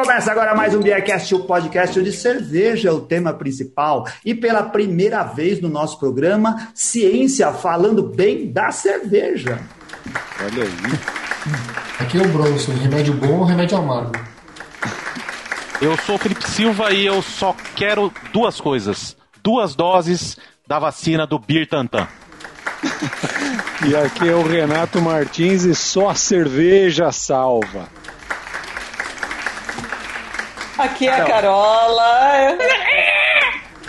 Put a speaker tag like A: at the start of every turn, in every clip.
A: começa agora mais um Beercast, o podcast de cerveja, é o tema principal. E pela primeira vez no nosso programa, ciência falando bem da cerveja.
B: Olha aí.
C: Aqui é o Bronson, remédio bom ou remédio amargo?
B: Eu sou o Felipe Silva e eu só quero duas coisas. Duas doses da vacina do Bir Tantan.
D: E aqui é o Renato Martins e só a cerveja salva.
E: Aqui é a Carola.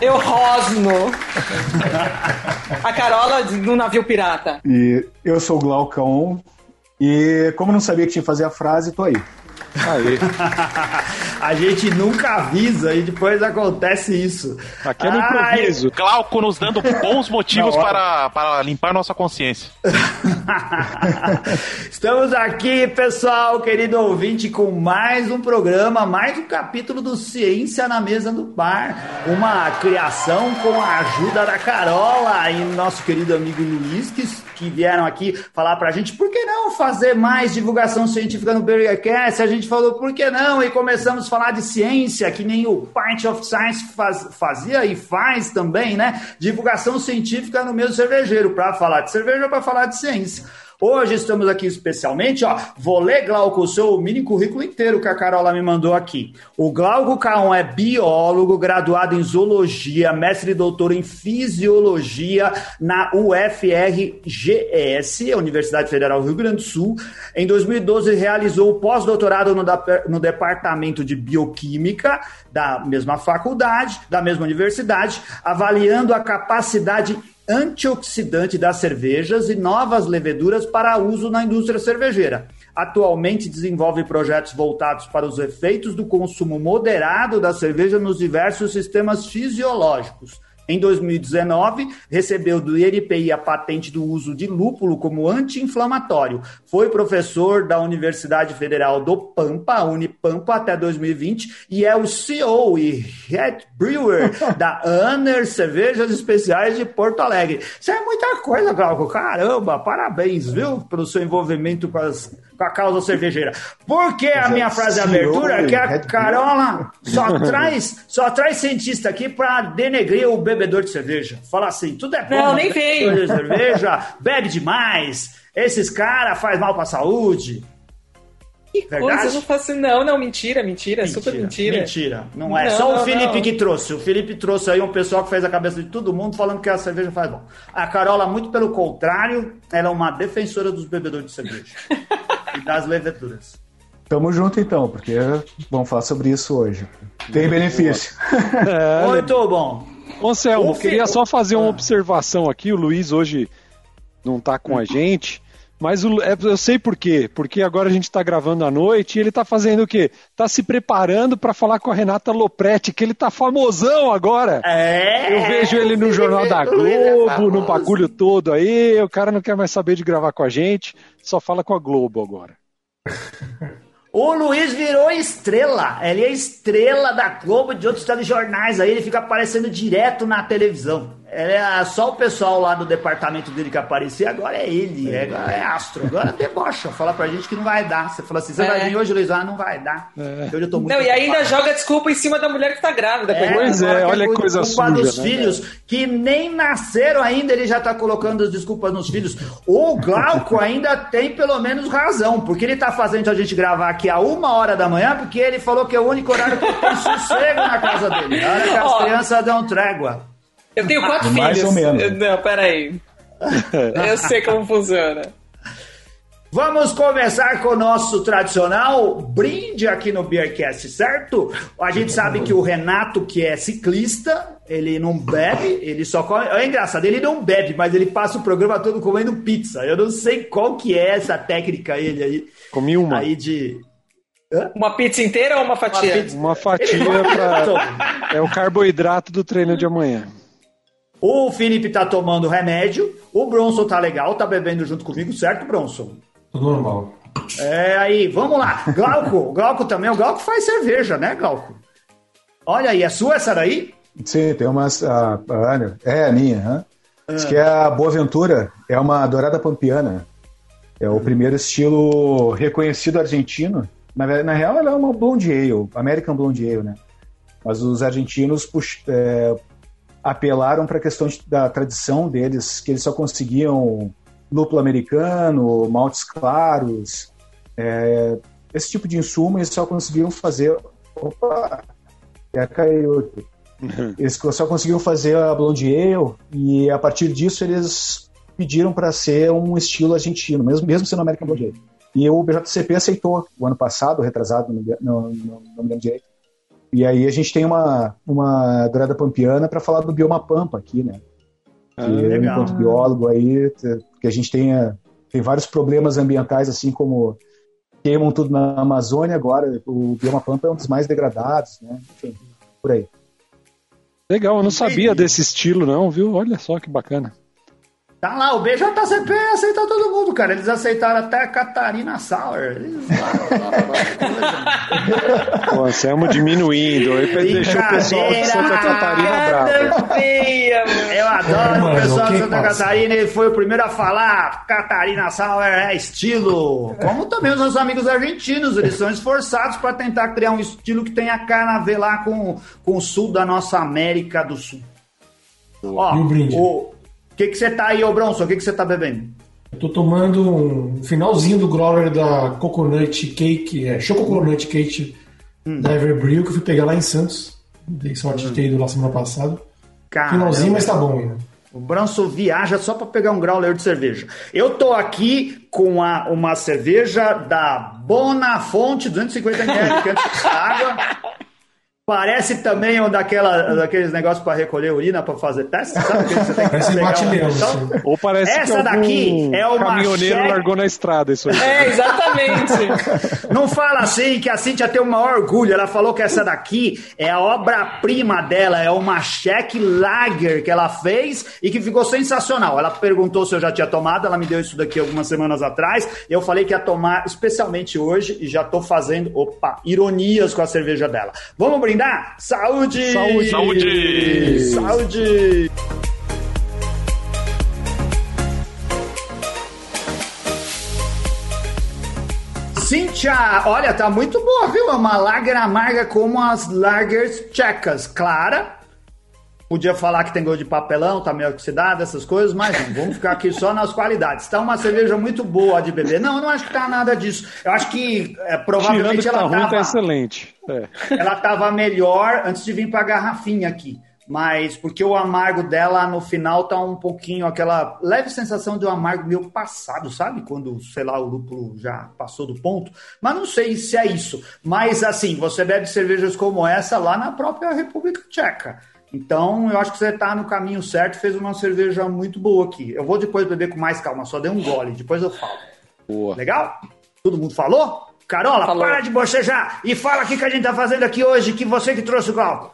E: Eu rosno. A Carola do navio pirata.
F: E eu sou o Glaucão. E como não sabia que tinha que fazer a frase, tô aí.
D: Aí.
A: A gente nunca avisa e depois acontece isso.
D: Aqui é no
A: Ai,
D: improviso.
B: Glauco nos dando bons motivos para, para limpar nossa consciência.
A: Estamos aqui, pessoal, querido ouvinte, com mais um programa, mais um capítulo do Ciência na Mesa do Bar. Uma criação com a ajuda da Carola e nosso querido amigo Luiz, que, que vieram aqui falar pra gente por que não fazer mais divulgação científica no BurgerCast. A gente falou por que não e começamos a falar de ciência, que nem o Pint of Science faz- fazia e faz também, né? Divulgação científica no meio cervejeiro, pra falar de cerveja ou pra falar de ciência. Hoje estamos aqui especialmente, ó, vou ler, Glauco, o seu mini currículo inteiro que a Carola me mandou aqui. O Glauco Caon é biólogo, graduado em zoologia, mestre e doutor em fisiologia na UFRGS, Universidade Federal do Rio Grande do Sul. Em 2012 realizou o pós-doutorado no, no departamento de bioquímica da mesma faculdade, da mesma universidade, avaliando a capacidade antioxidante das cervejas e novas leveduras para uso na indústria cervejeira. Atualmente desenvolve projetos voltados para os efeitos do consumo moderado da cerveja nos diversos sistemas fisiológicos. Em 2019, recebeu do INPI a patente do uso de lúpulo como anti-inflamatório. Foi professor da Universidade Federal do Pampa, Unipampa, até 2020 e é o CEO e Head Brewer da Anner Cervejas Especiais de Porto Alegre. Isso é muita coisa, Glauco. Caramba, parabéns, viu, pelo seu envolvimento com, as- com a causa cervejeira. Por que a
F: é
A: minha frase de abertura?
F: e
A: Que a. Carola só traz, só traz cientista aqui para denegrir o bebedor de cerveja. Fala assim, tudo é bom.
E: Não,
A: né?
E: nem.
A: Bebedor de cerveja, bebe demais. Esses caras faz mal pra saúde.
E: Que
A: Verdade?
E: coisa, eu não faço. Não, não, mentira, mentira, super mentira.
A: Mentira. Não é.
E: Não,
A: Só o
E: não,
A: Felipe
E: não.
A: que trouxe. O Felipe trouxe aí um pessoal que fez a cabeça de todo mundo falando que a cerveja faz bom. A Carola, muito pelo contrário, ela é uma defensora dos bebedores de cerveja. e das leveduras.
F: Tamo junto então, porque vamos falar sobre isso hoje. Tem benefício.
D: É,
A: Muito bom.
D: Ô, Selmo, queria só fazer uma
A: Ah.
D: observação aqui. O Luiz hoje não tá com a gente. Mas o- é- eu sei por quê. Porque agora a gente está gravando à noite e ele tá fazendo o quê? Tá se preparando para falar com a Renata Lopretti, que ele tá famosão agora.
A: É.
D: Eu vejo ele no Jornal da
A: é
D: Globo, no bagulho todo aí. O cara não quer mais saber de gravar com a gente, só fala com a Globo agora.
A: O Luiz virou estrela. Ele é estrela da Globo de outros telejornais aí. Ele fica aparecendo direto na televisão. Ele é só o pessoal lá do departamento dele que aparecia. Agora é ele. É, agora é astro. Agora debocha. Fala pra gente que não vai dar. Você fala assim: você
E: É.
A: vai vir hoje, Luiz? Ah, não vai dar. Hoje eu tô muito
E: Não, e ainda joga desculpa em cima da mulher que tá grávida. coitada.
D: Pois é,
A: que
D: olha que coisa suja,
A: dos
D: né,
A: filhos que nem nasceram ainda, ele já tá colocando as desculpas nos filhos. O Glauco ainda tem pelo menos razão, porque ele tá fazendo a gente gravar aqui a uma hora da manhã, porque ele falou que é o único horário que tem sossego na casa dele. A hora que as
E: Ó.
A: crianças dão trégua.
E: Eu tenho quatro
F: Mais
E: filhos.
F: ou menos.
E: Não, peraí. Eu sei como funciona.
A: Vamos começar com o nosso tradicional brinde aqui no Beercast, certo? A gente sabe que o Renato, que é ciclista, ele não bebe, ele só come. É engraçado, ele não bebe, mas ele passa o programa todo comendo pizza. Eu não sei qual que é essa técnica ele aí.
D: Comi uma.
A: Aí de.
E: Uma pizza inteira ou uma fatia?
A: Uma pizza.
D: Uma fatia pra. É o carboidrato do treino de amanhã.
A: O Felipe tá tomando remédio, o Bronson tá legal, tá bebendo junto comigo, certo, Bronson?
C: Tudo normal.
A: É aí, vamos lá. Glauco, Glauco também, o Glauco faz cerveja, né, Glauco? Olha aí, é sua essa daí?
F: Sim, tem umas. A, a Ana- é a minha. hã? Diz que é a Boa Ventura, é uma dourada pampiana. É o primeiro estilo reconhecido argentino Na, na real, ela é uma blonde ale, American blonde ale, né? Mas os argentinos pux, é, apelaram para a questão de, da tradição deles, que eles só conseguiam lúpulo americano, maltes claros, é, esse tipo de insumo eles só conseguiram fazer. Opa! Já caiu. Eles só conseguiram fazer a Blonde Ale e a partir disso eles pediram para ser um estilo argentino, mesmo, mesmo sendo American Blonde Ale. E o BJCP aceitou o ano passado, retrasado, no, no, no, no me direito. E aí a gente tem uma, uma dourada pampiana para falar do bioma pampa aqui, né?
A: Ah,
F: que eu,
A: legal.
F: enquanto biólogo aí, que a gente tem, tem vários problemas ambientais, assim como queimam tudo na Amazônia agora, o bioma pampa é um dos mais degradados, né? Enfim, por aí.
D: Legal, eu não sabia desse estilo, não, viu? Olha só que bacana.
A: Tá lá, o BJCP aceita todo mundo, cara. Eles aceitaram até a Catarina Sauer. Eles...
D: Pô, Anselmo diminuindo, aí deixou o pessoal de Santa Catarina bravo.
A: Eu adoro o
C: Mano,
A: pessoal de Santa
C: passa?
A: Catarina, ele foi o primeiro a falar. Catarina Sauer é estilo. Como também os nossos amigos argentinos, eles são esforçados para tentar criar um estilo que tenha cara a ver lá com, com o sul da nossa América do Sul. Ó,
C: E o brinde?
A: o que que você tá aí, ô Bronson? O que que você tá bebendo?
C: Eu tô tomando um finalzinho do growler da Coconut Cake, é, Choco Coconut Cake da Everbrew, que eu fui pegar lá em Santos. Dei sorte de ter ido lá semana passada. Finalzinho, mas tá bom ainda.
A: O Branson viaja só para pegar um grauler de cerveja. Eu tô aqui com a- uma cerveja da Bonafonte, 250 ml, canto de água. Parece também um daquela, daqueles negócios para recolher urina para fazer teste, sabe? Que você tem que
C: Parece
A: um-
C: aí.
D: Ou parece
A: Essa
D: que
A: daqui é uma
D: caminhoneiro
A: cheque-
D: largou na estrada isso aí.
E: É, exatamente.
A: Não fala assim, que a Cintia tem o maior orgulho. Ela falou que essa daqui é a obra-prima dela, é uma cheque lager que ela fez e que ficou sensacional. Ela perguntou se eu já tinha tomado, ela me deu isso daqui algumas semanas atrás. Eu falei que ia tomar especialmente hoje e já tô fazendo, opa, ironias com a cerveja dela. Vamos brindar? Saúde!
D: Saúde!
B: Saúde!
A: Saúde! Cíntia, olha, tá muito boa, viu? É uma lager amarga como as lagers tchecas. Clara. Podia falar que tem gosto de papelão, tá meio oxidada, essas coisas, mas não, vamos ficar aqui só nas qualidades. Tá uma cerveja muito boa de beber. Não, eu não acho que tá nada disso. Eu acho que é,
D: Tirando
A: provavelmente
D: que tá
A: ela
D: ruim, tá excelente. É.
A: ela tava melhor antes de vir pra garrafinha aqui. Mas porque o amargo dela no final tá um pouquinho aquela leve sensação de um amargo meio passado, sabe? Quando, sei lá, o lúpulo já passou do ponto. Mas não sei se é isso. Mas assim, você bebe cervejas como essa lá na própria República Tcheca. Então, eu acho que você tá no caminho certo, fez uma cerveja muito boa aqui. Eu vou depois beber com mais calma, só dei um gole, depois eu falo.
D: Boa.
A: Legal? Todo mundo falou? Carola,
E: Falou.
A: para de bocejar e fala o que, que a gente tá fazendo aqui hoje, que você que trouxe o Glauco.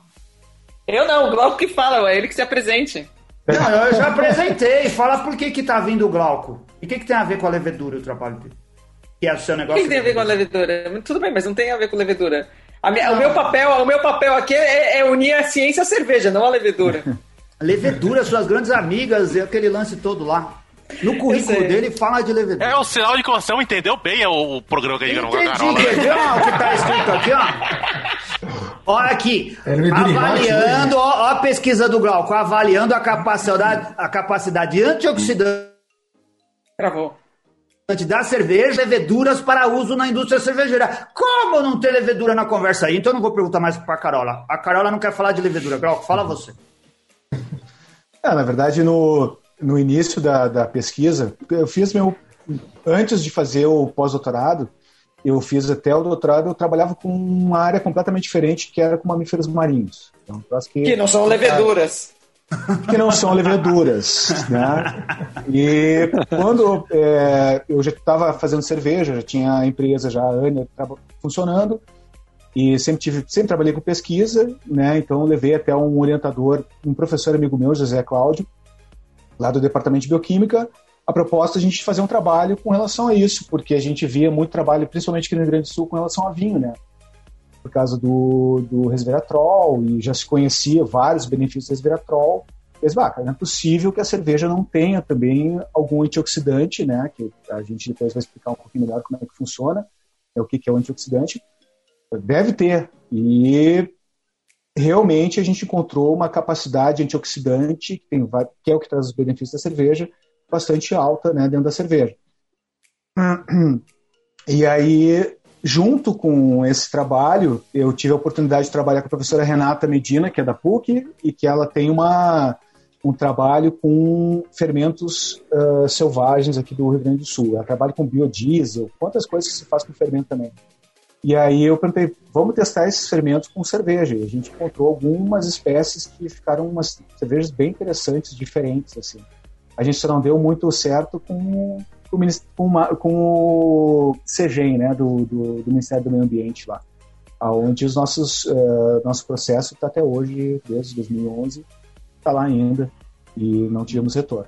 E: Eu não, o Glauco que fala, é ele que se apresente.
A: Não, eu já apresentei. Fala por que que tá vindo o Glauco. E o que, que tem a ver com a levedura o trabalho dele? Que é o seu
E: O
A: negócio.
E: que, que tem a ver com a levedura? Tudo bem, mas não tem a ver com levedura. Minha- o, meu papel, o meu papel aqui é, é unir a ciência à cerveja, não a levedura.
A: Levedura, suas grandes amigas e aquele lance todo lá. No currículo dele fala de levedura.
B: É o sinal de que você entendeu bem o, o programa que a gente gravou com a
A: ver ó, o que tá escrito aqui, ó? Olha aqui,
C: É embaixo,
A: avaliando, ó, ó a pesquisa do Glauco, avaliando a capacidade, a capacidade antioxidante
E: Travou.
A: da cerveja, leveduras para uso na indústria cervejeira. Como não ter levedura na conversa aí? Então eu não vou perguntar mais pra Carola. A Carola não quer falar de levedura. Glauco, fala você.
F: É, na verdade, no, no início da, da pesquisa, eu fiz meu. Antes de fazer o pós-doutorado, eu fiz até o doutorado, eu trabalhava com uma área completamente diferente, que era com mamíferos marinhos. Então, que,
E: Que não são leveduras.
F: que não são leveduras, né? E quando é, eu já estava fazendo cerveja, já tinha a empresa já a Ania funcionando e sempre tive, sempre trabalhei com pesquisa, né? Então levei até um orientador, um professor amigo meu, José Cláudio, lá do departamento de bioquímica, a proposta é a gente fazer um trabalho com relação a isso, porque a gente via muito trabalho, principalmente aqui no Rio Grande do Sul, com relação a vinho, né? Por causa do, do resveratrol, e já se conhecia vários benefícios do resveratrol. Mas, bah, não é possível que a cerveja não tenha também algum antioxidante, né? Que a gente depois vai explicar um pouquinho melhor como é que funciona. né, o que, que é o antioxidante. Deve ter. E realmente a gente encontrou uma capacidade antioxidante, que, tem, que é o que traz os benefícios da cerveja, bastante alta né, dentro da cerveja. E aí, junto com esse trabalho, eu tive a oportunidade de trabalhar com a professora Renata Medina, que é da PUC, e que ela tem uma, um trabalho com fermentos uh, selvagens aqui do Rio Grande do Sul. Ela trabalha com biodiesel, quantas coisas que se faz com fermento também. E aí eu perguntei, vamos testar esses fermentos com cerveja. E a gente encontrou algumas espécies que ficaram umas cervejas bem interessantes, diferentes, assim. A gente só não deu muito certo com, com, com, com o CEGEM, né, do, do, do, Ministério do Meio Ambiente lá, onde os nossos, uh, nosso processo está até hoje, desde 2011, está lá ainda, e não tivemos retorno.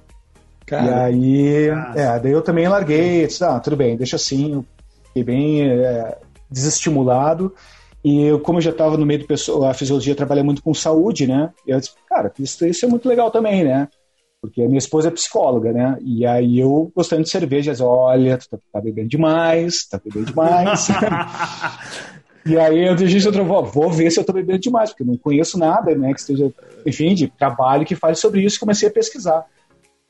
F: Cara, e aí, é, daí eu também larguei, disse, ah, tudo bem, deixa assim, fiquei bem é, desestimulado. E eu, como eu já estava no meio do pessoal, a fisiologia trabalha muito com saúde, né? Eu disse, cara, isso, isso é muito legal também, né? Porque a minha esposa é psicóloga, né? E aí eu, gostando de cerveja, olha, tu tá, tá bebendo demais, tá bebendo demais. e aí eu disse, outra vou ver se eu tô bebendo demais, porque eu não conheço nada, né? Que esteja, enfim, de trabalho que fale sobre isso, comecei a pesquisar.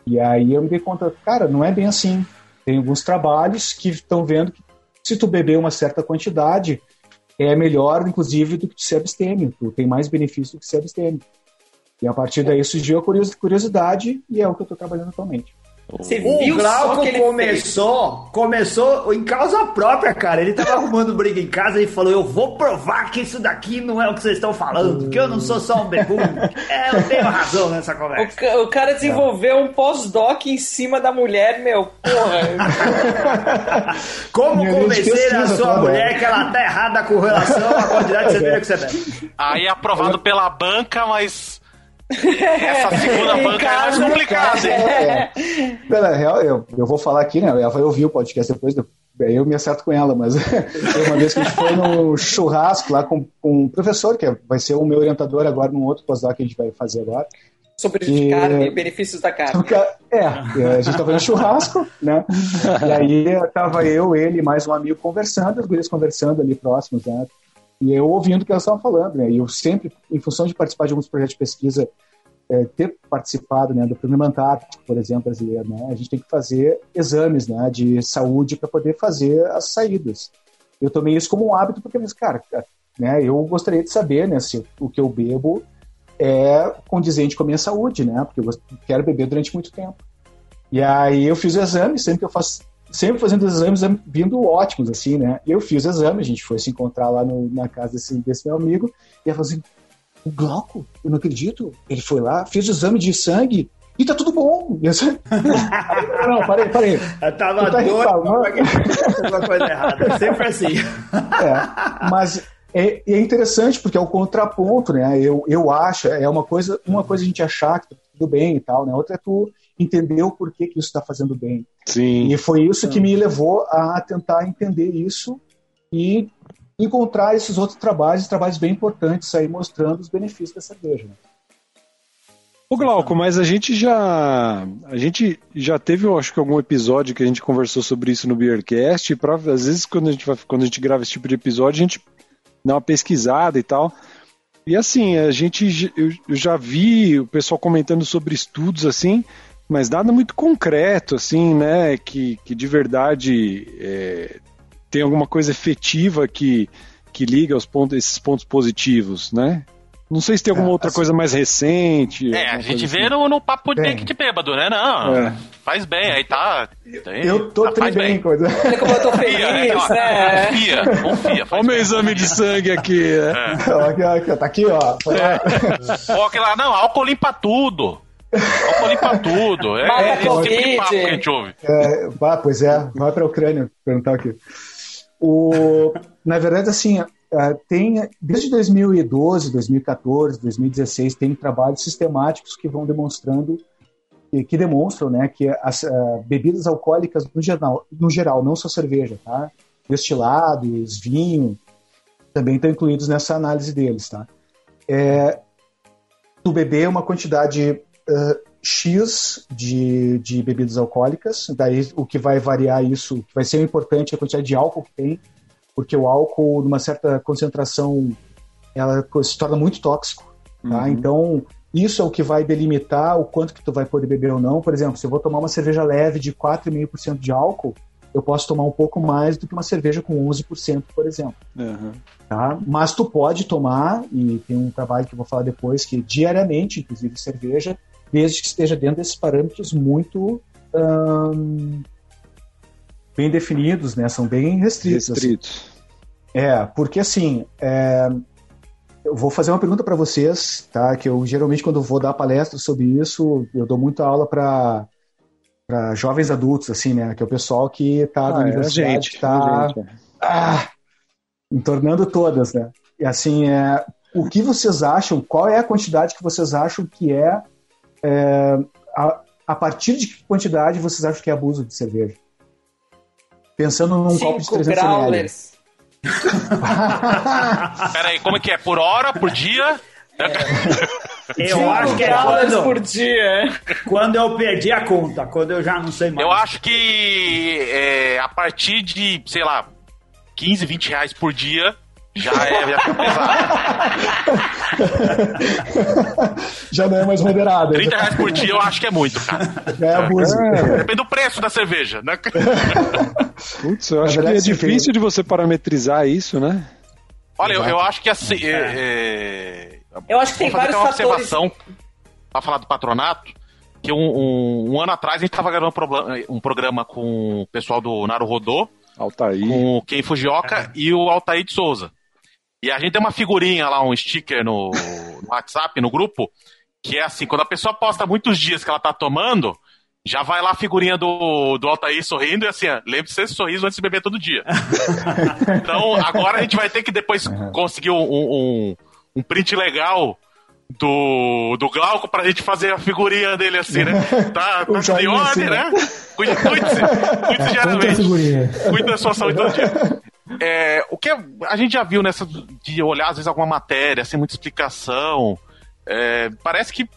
F: E aí eu me dei conta, cara, não é bem assim. Tem alguns trabalhos que estão vendo que se tu beber uma certa quantidade, é melhor, inclusive, do que tu se abstêmio. Tu tem mais benefício do que se abstêmio. E a partir daí surgiu a curiosidade e é o que eu estou trabalhando atualmente.
A: Você o Glauco começou, fez? começou em causa própria, cara. Ele tava arrumando briga em casa e falou: Eu vou provar que isso daqui não é o que vocês estão falando, que eu não sou só um bebum. é, eu tenho razão nessa conversa.
E: O, o cara desenvolveu um pós-doc em cima da mulher, meu. Porra.
A: Como convencer a sua mulher que ela tá errada com relação à quantidade de cerveja que você bebe?
B: Aí aprovado pela banca, mas essa segunda banca é mais complicada, hein? É.
F: Pela real, eu, eu vou falar aqui, né? Ela vai ouvir o podcast depois, aí eu me acerto com ela, mas uma vez que a gente foi no churrasco lá com, com um professor, que vai ser o meu orientador agora num outro pós-doc que a gente vai fazer agora.
E: Sobre e, carne, benefícios da carne.
F: É, é, a gente estava no churrasco, né? E aí tava eu, ele e mais um amigo conversando, os guris conversando ali próximos, né? E eu ouvindo o que elas estavam falando, né? E eu sempre, em função de participar de alguns projetos de pesquisa, é, ter participado né, do Prêmio Antártico, por exemplo, brasileiro, né? A gente tem que fazer exames né, de saúde para poder fazer as saídas. Eu tomei isso como um hábito porque, cara, né, eu gostaria de saber né, se o que eu bebo é condizente com a minha saúde, né? Porque eu quero beber durante muito tempo. E aí eu fiz o exame, sempre que eu faço sempre fazendo os exames vindo ótimos, assim, né? Eu fiz o exame, a gente foi se encontrar lá no, na casa desse, desse meu amigo, e ela falou assim, o Glauco, eu não acredito, ele foi lá, fez o exame de sangue, e tá tudo bom. Não, parei, parei.
A: Eu tava tá doido, alguma coisa errada, sempre assim.
F: É, mas é, é, interessante porque é o contraponto, né? Eu, eu acho, é uma coisa, uma coisa a gente achar que tá tudo bem e tal, né? Outra é tu entender o porquê que isso está fazendo bem.
D: Sim.
F: E foi isso que me levou a tentar entender isso e encontrar esses outros trabalhos, trabalhos bem importantes aí mostrando os benefícios da cerveja. Né?
D: Ô Glauco, mas a gente já a gente já teve, eu acho que algum episódio que a gente conversou sobre isso no Beercast, e pra, às vezes quando a gente vai, quando a gente grava esse tipo de episódio, a gente dá uma pesquisada e tal. E assim, a gente eu, eu já vi o pessoal comentando sobre estudos assim, mas nada muito concreto, assim, né? Que, que de verdade é, tem alguma coisa efetiva que, que liga os pontos, esses pontos positivos, né? Não sei se tem alguma é, outra assim, coisa mais recente.
B: É, a gente vê assim. no, no papo de, de bêbado, né? Não, é. faz bem, aí tá.
F: Tem, eu tô tá, bem, coisa.
E: Olha como eu tô feliz, né?
B: Confia, confia.
D: Olha o meu exame de sangue aqui. É.
F: Aqui, aqui, tá aqui, ó.
B: É. Ó, lá, não, álcool limpa tudo. Vamos limpar tudo. É,
E: é esse tipo de papo que a
B: gente ouve.
F: É, ah, pois é, vai para a Ucrânia perguntar aqui. O, na verdade, assim, é, tem desde 2012, 2014, 2016 tem trabalhos sistemáticos que vão demonstrando que, que demonstram, né, que as uh, bebidas alcoólicas no geral, no geral, não só cerveja, tá? Destilados, vinho, também estão incluídos nessa análise deles, tá? É, tu beber uma quantidade uh, X de, de bebidas alcoólicas, daí o que vai variar isso, vai ser importante é a quantidade de álcool que tem, porque o álcool, numa certa concentração, ela se torna muito tóxico, tá? Uhum. Então, isso é o que vai delimitar o quanto que tu vai poder beber ou não. Por exemplo, se eu vou tomar uma cerveja leve de 4,5% de álcool, eu posso tomar um pouco mais do que uma cerveja com 11%, por exemplo. Uhum. Tá? Mas tu pode tomar, e tem um trabalho que eu vou falar depois, que diariamente, inclusive cerveja, desde que esteja dentro desses parâmetros muito hum, bem definidos, né? São bem restritos.
D: Assim. Restritos.
F: É, porque assim, é, eu vou fazer uma pergunta para vocês, tá? Que eu geralmente quando vou dar palestra sobre isso, eu dou muita aula para para jovens adultos, assim, né? Que é o pessoal que está ah, na é universidade, gente, está é ah, entornando todas, né? E assim, é, o que vocês acham? Qual é a quantidade que vocês acham que é, é a, a partir de que quantidade vocês acham que é abuso de cerveja? Pensando num Cinco copo de 300 ml.
B: Peraí, como é que é? Por hora, por dia?
A: É. Eu acho que é quando, por dia. Quando eu perdi a conta, quando eu já não sei mais.
B: Eu acho que é, a partir de, sei lá, 15, 20 reais por dia, já é, já é
F: pesado. já não é mais moderado.
B: 30 reais por dia eu acho que é muito, cara.
F: Já é abuso. É.
B: Depende do preço da cerveja, né?
D: Putz, eu acho que é difícil de você parametrizar isso, né?
B: Olha, eu, eu, acho que assim. É.
E: É, eu acho que tem vários uma fatores. observação
B: para falar do patronato. Que um, um, um, ano atrás a gente estava gravando um programa com o pessoal do Naru Rodô,
D: Altair.
B: com o Ken Fujioka é. e o Altair de Souza. E a gente tem uma figurinha lá, um sticker no, no WhatsApp, no grupo, que é assim, quando a pessoa posta muitos dias que ela tá tomando, já vai lá a figurinha do, do Altair sorrindo e assim, lembre-se desse sorriso antes de beber todo dia. então, agora a gente vai ter que depois uhum. conseguir um, um, um, print legal do, do Glauco pra gente fazer a figurinha dele assim, né? Tá, tá ordem, assim, né? Cuide-se, cuide-se diariamente. Cuide da sua saúde todo dia. É, o que a gente já viu nessa de olhar às vezes alguma matéria sem muita explicação, é, parece que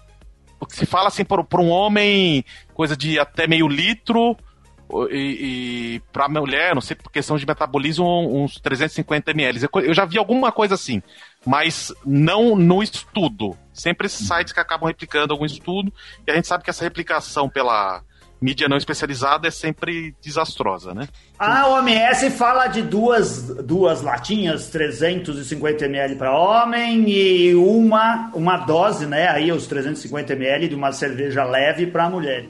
B: se fala assim por um homem coisa de até meio litro e, e para mulher, não sei por questão de metabolismo, uns 350 ml. Eu já vi alguma coisa assim, mas não no estudo. Sempre esses sites que acabam replicando algum estudo, e a gente sabe que essa replicação pela mídia não especializada é sempre desastrosa, né?
A: A OMS fala de duas, duas latinhas, 350 ml para homem e uma, uma dose, né? Aí os 350 ml de uma cerveja leve para mulher.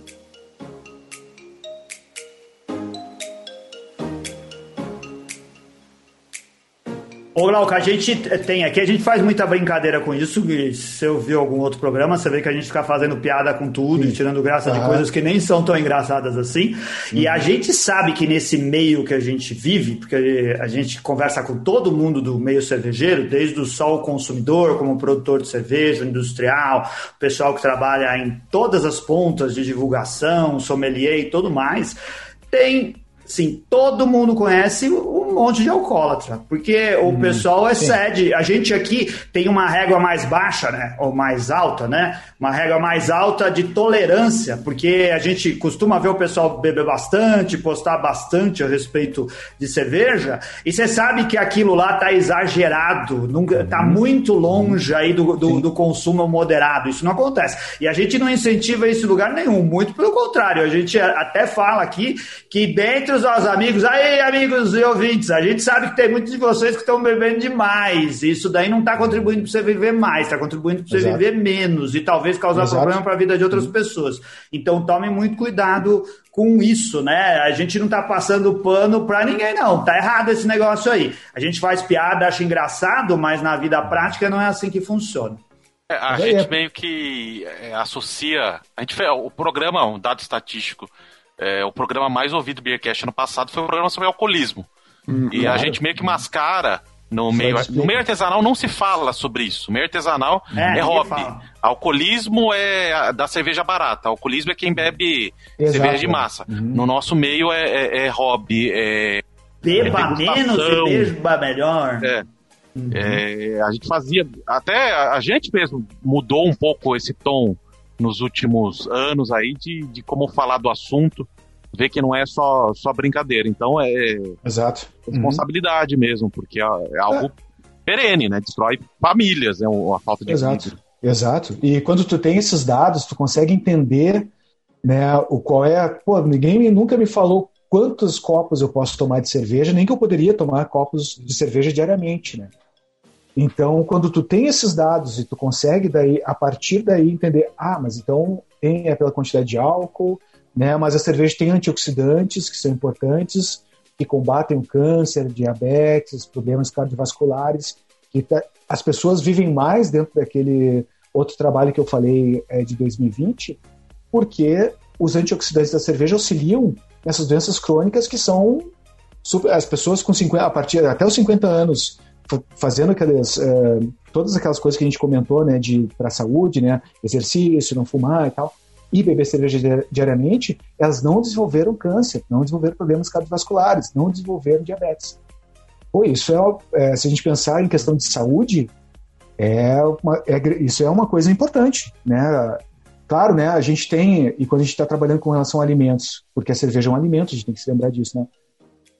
A: Ô, Glauco, a gente tem aqui, a gente faz muita brincadeira com isso. E se eu vi algum outro programa, você vê que a gente fica fazendo piada com tudo Sim. e tirando graça de coisas que nem são tão engraçadas assim. E a gente sabe que nesse meio que a gente vive, porque a gente conversa com todo mundo do meio cervejeiro, desde o só o consumidor, como produtor de cerveja, industrial, o pessoal que trabalha em todas as pontas de divulgação, sommelier e tudo mais, tem Sim, todo mundo conhece um monte de alcoólatra, porque o uhum, pessoal excede. Sim. A gente aqui tem uma régua mais baixa, né? Ou mais alta, né? Uma régua mais alta de tolerância, porque a gente costuma ver o pessoal beber bastante, postar bastante a respeito de cerveja, e você sabe que aquilo lá tá exagerado, nunca, tá uhum. muito longe aí do, do, do, consumo moderado. Isso não acontece. E a gente não incentiva isso em lugar nenhum, muito pelo contrário. A gente até fala aqui que dentro os nossos amigos, aí, amigos e ouvintes, a gente sabe que tem muitos de vocês que estão bebendo demais. Isso daí não está contribuindo para você viver mais, está contribuindo para você Exato. viver menos e talvez causar Exato. problema para a vida de outras uhum. pessoas. Então tome muito cuidado com isso, né? A gente não está passando pano para ninguém, não. Tá errado esse negócio aí. A gente faz piada, acha engraçado, mas na vida prática não é assim que funciona.
B: É, a gente meio que é, associa. A gente o programa, um dado estatístico é, o programa mais ouvido do Beercast ano passado foi o programa sobre alcoolismo. Hum, e claro. a gente meio que mascara no meio, no meio artesanal não se fala sobre isso. O meio artesanal é, é hobby. Fala. Alcoolismo é da cerveja barata. Alcoolismo é quem bebe Exato. cerveja de massa. Uhum. No nosso meio é, é, é hobby. É,
A: beba menos e beba melhor.
B: É. Uhum. É, a gente fazia. Até a gente mesmo mudou um pouco esse tom nos últimos anos aí de, de como falar do assunto. vê que não é só, só brincadeira. Então é
F: Exato.
B: responsabilidade uhum. mesmo, porque é, é algo é. perene, né? Destrói famílias, é né? a falta de
F: Exato. Exato. E quando tu tem esses dados, tu consegue entender né, o qual é. Pô, ninguém nunca me falou quantos copos eu posso tomar de cerveja, nem que eu poderia tomar copos de cerveja diariamente, né? Então, quando tu tem esses dados e tu consegue daí, a partir daí, entender, ah, mas então tem é pela quantidade de álcool, né? Mas a cerveja tem antioxidantes que são importantes, que combatem o câncer, diabetes, problemas cardiovasculares, que tá, as pessoas vivem mais dentro daquele outro trabalho que eu falei é, de 2020, porque os antioxidantes da cerveja auxiliam nessas doenças crônicas que são as pessoas com 50, a partir até os 50 anos fazendo aquelas é, todas aquelas coisas que a gente comentou, né, de para saúde, né, exercício, não fumar e tal, e beber cerveja diariamente, elas não desenvolveram câncer, não desenvolveram problemas cardiovasculares, não desenvolveram diabetes. Pô, isso é, é se a gente pensar em questão de saúde, é, uma, é isso é uma coisa importante, né? Claro, né? A gente tem, e quando a gente está trabalhando com relação a alimentos, porque a cerveja é um alimento, a gente tem que se lembrar disso, né?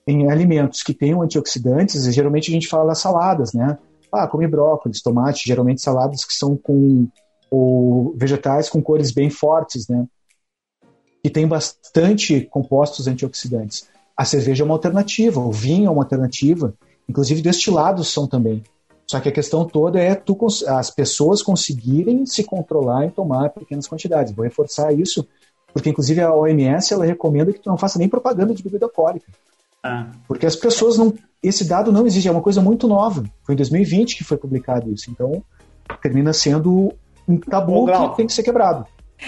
F: Em alimentos que tenham antioxidantes, geralmente a gente fala saladas, né? Ah, come brócolis, tomate, geralmente saladas que são com ou vegetais com cores bem fortes, né? Que tem bastante compostos antioxidantes. A cerveja é uma alternativa, o vinho é uma alternativa, inclusive destilados são também. Só que a questão toda é tu, as pessoas conseguirem se controlar e tomar pequenas quantidades. Vou reforçar isso, porque inclusive a OMS ela recomenda que tu não faça nem propaganda de bebida alcoólica. Ah. Porque as pessoas não. Esse dado não existe, é uma coisa muito nova. Foi em 2020 que foi publicado isso. Então, termina sendo um tabu que tem que ser quebrado.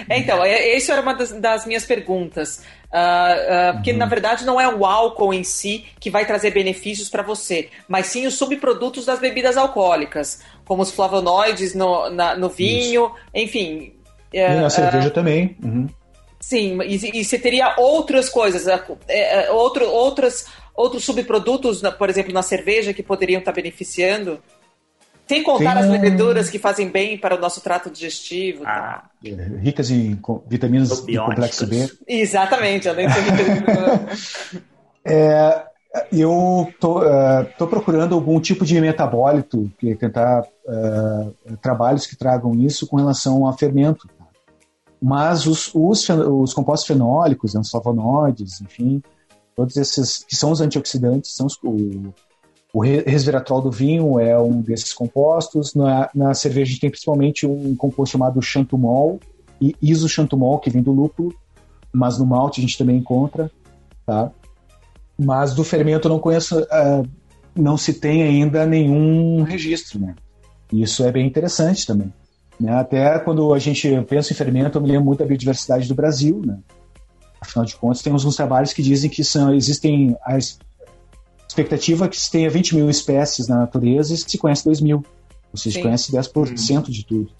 E: É, então, é, isso era uma das, das minhas perguntas. Uh, uh, porque, uhum. na verdade, não é o álcool em si que vai trazer benefícios para você, mas sim os subprodutos das bebidas alcoólicas, como os flavonoides no, na, no vinho, isso. enfim.
F: E na cerveja também. Uhum.
E: Sim, e, e, você teria outras coisas, é, outro, outras, outros subprodutos, por exemplo, na cerveja que poderiam estar beneficiando? Sem contar as leveduras que fazem bem para o nosso trato digestivo.
F: Ah, ricas em vitaminas do complexo B.
E: Exatamente, além de ser
F: é, Eu tô, uh, tô procurando algum tipo de metabólito, que tentar uh, trabalhos que tragam isso com relação a fermento. Mas os, os, os compostos fenólicos, os flavonoides, enfim, todos esses que são os antioxidantes, são os, o, o resveratrol do vinho é um desses compostos. Na, na cerveja a gente tem principalmente um composto chamado xantumol e isoxantumol, que vem do lúpulo, mas no malte a gente também encontra, tá? Mas do fermento eu não conheço, uh, não se tem ainda nenhum registro, né? Isso é bem interessante também. Né? Até quando a gente pensa em fermento, eu me lembro muito da biodiversidade do Brasil, né? Afinal de contas, tem alguns trabalhos que dizem que são, existem as expectativa é que se tenha 20 mil espécies na natureza e se conhece 2 mil. Ou seja, se conhece 10% de tudo.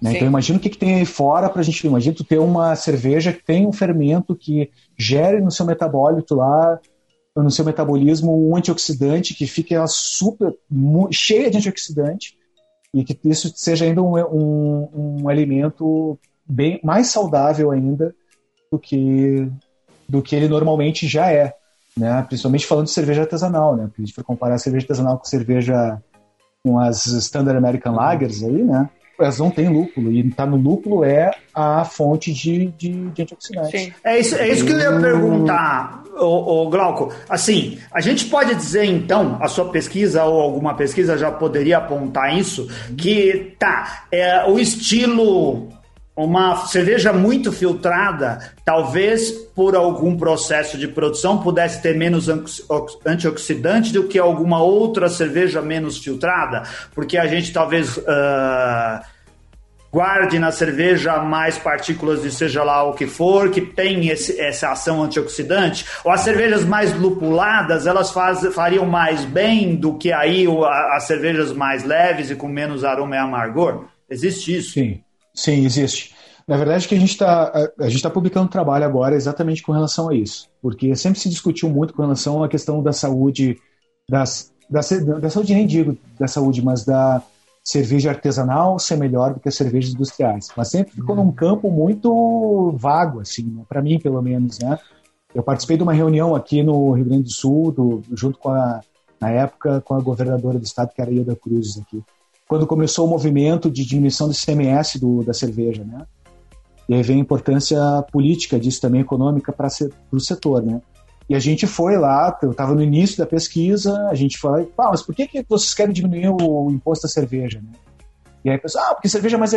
F: Né? Então imagina o que, que tem aí fora para a gente. Imagina tu ter uma cerveja que tem um fermento que gere no seu metabólito lá, no seu metabolismo, um antioxidante que fique super cheia de antioxidante e que isso seja ainda um, um, um alimento bem mais saudável ainda do que do que ele normalmente já é né? Principalmente falando de cerveja artesanal, né? Porque a gente for comparar a cerveja artesanal com cerveja com as Standard American Lagers aí, né? Elas não têm lúpulo, e tá no lúpulo é a fonte de, de, de antioxidantes.
A: É isso, é isso que eu ia perguntar, o, o Glauco. Assim, a gente pode dizer então, a sua pesquisa ou alguma pesquisa já poderia apontar isso, que tá, é, o estilo uma cerveja muito filtrada, talvez por algum processo de produção pudesse ter menos antioxidante do que alguma outra cerveja menos filtrada, porque a gente talvez uh, guarde na cerveja mais partículas de seja lá o que for, que tem esse, essa ação antioxidante, ou as cervejas mais lupuladas, elas faz, fariam mais bem do que aí as cervejas mais leves e com menos aroma e amargor? Existe isso?
F: Sim. Sim, existe. Na verdade, que a gente está a, gente tá publicando um trabalho agora exatamente com relação a isso, porque sempre se discutiu muito com relação à questão da saúde, das, da, da saúde nem digo da saúde, mas da cerveja artesanal ser melhor do que as cervejas industriais. Mas sempre ficou uhum. num campo muito vago, assim, né? para mim pelo menos, né? Eu participei de uma reunião aqui no Rio Grande do Sul, do, junto com a, na época, com a governadora do estado, que era Ilda Cruzes aqui, quando começou o movimento de diminuição do CMS do, da cerveja, né? E aí vem a importância política disso também, econômica, para o setor, né? E a gente foi lá, eu estava no início da pesquisa, a gente foi, ah, mas por que, que vocês querem diminuir o imposto da cerveja, né? E aí a pessoa, ah, porque cerveja é mais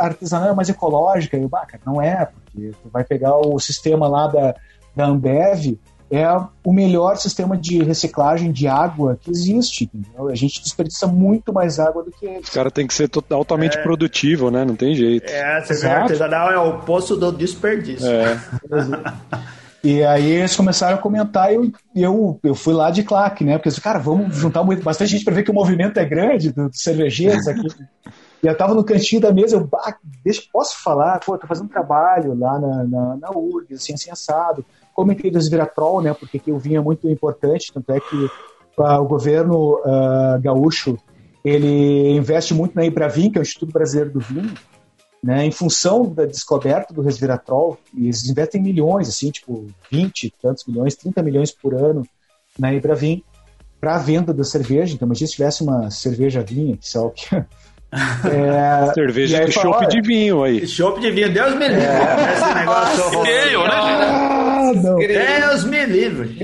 F: artesanal, é mais ecológica. E eu, bah, cara, não é, porque tu vai pegar o sistema lá da, da Ambev, é o melhor sistema de reciclagem de água que existe. Entendeu? A gente desperdiça muito mais água do que eles.
D: O cara tem que ser totalmente é... produtivo, né? Não tem jeito.
A: É, cerveja artesanal é o poço do desperdício. É.
F: E aí eles começaram a comentar e eu, eu, eu fui lá de claque, né? Porque, cara, vamos juntar bastante gente para ver que o movimento é grande dos cervejeiros aqui. e eu tava no cantinho da mesa, eu, deixa, posso falar? Pô, tô fazendo trabalho lá na, na, na URG, assim, assim, assado comentei do Sviratrol, né, porque que o vinho é muito importante, tanto é que uh, o governo uh, gaúcho ele investe muito na Ibravin, que é o Instituto Brasileiro do Vinho, né, em função da descoberta do resveratrol, eles investem milhões, assim, tipo 20 tantos milhões, 30 milhões por ano na Ibravin para a venda da cerveja. Então, imagina se tivesse uma cerveja vinha, que só que
D: é, Cerveja de chopp de vinho aí.
A: Chopp de vinho, Deus me livre. É. Esse negócio
B: Feio, né, ah.
A: Deus me livre.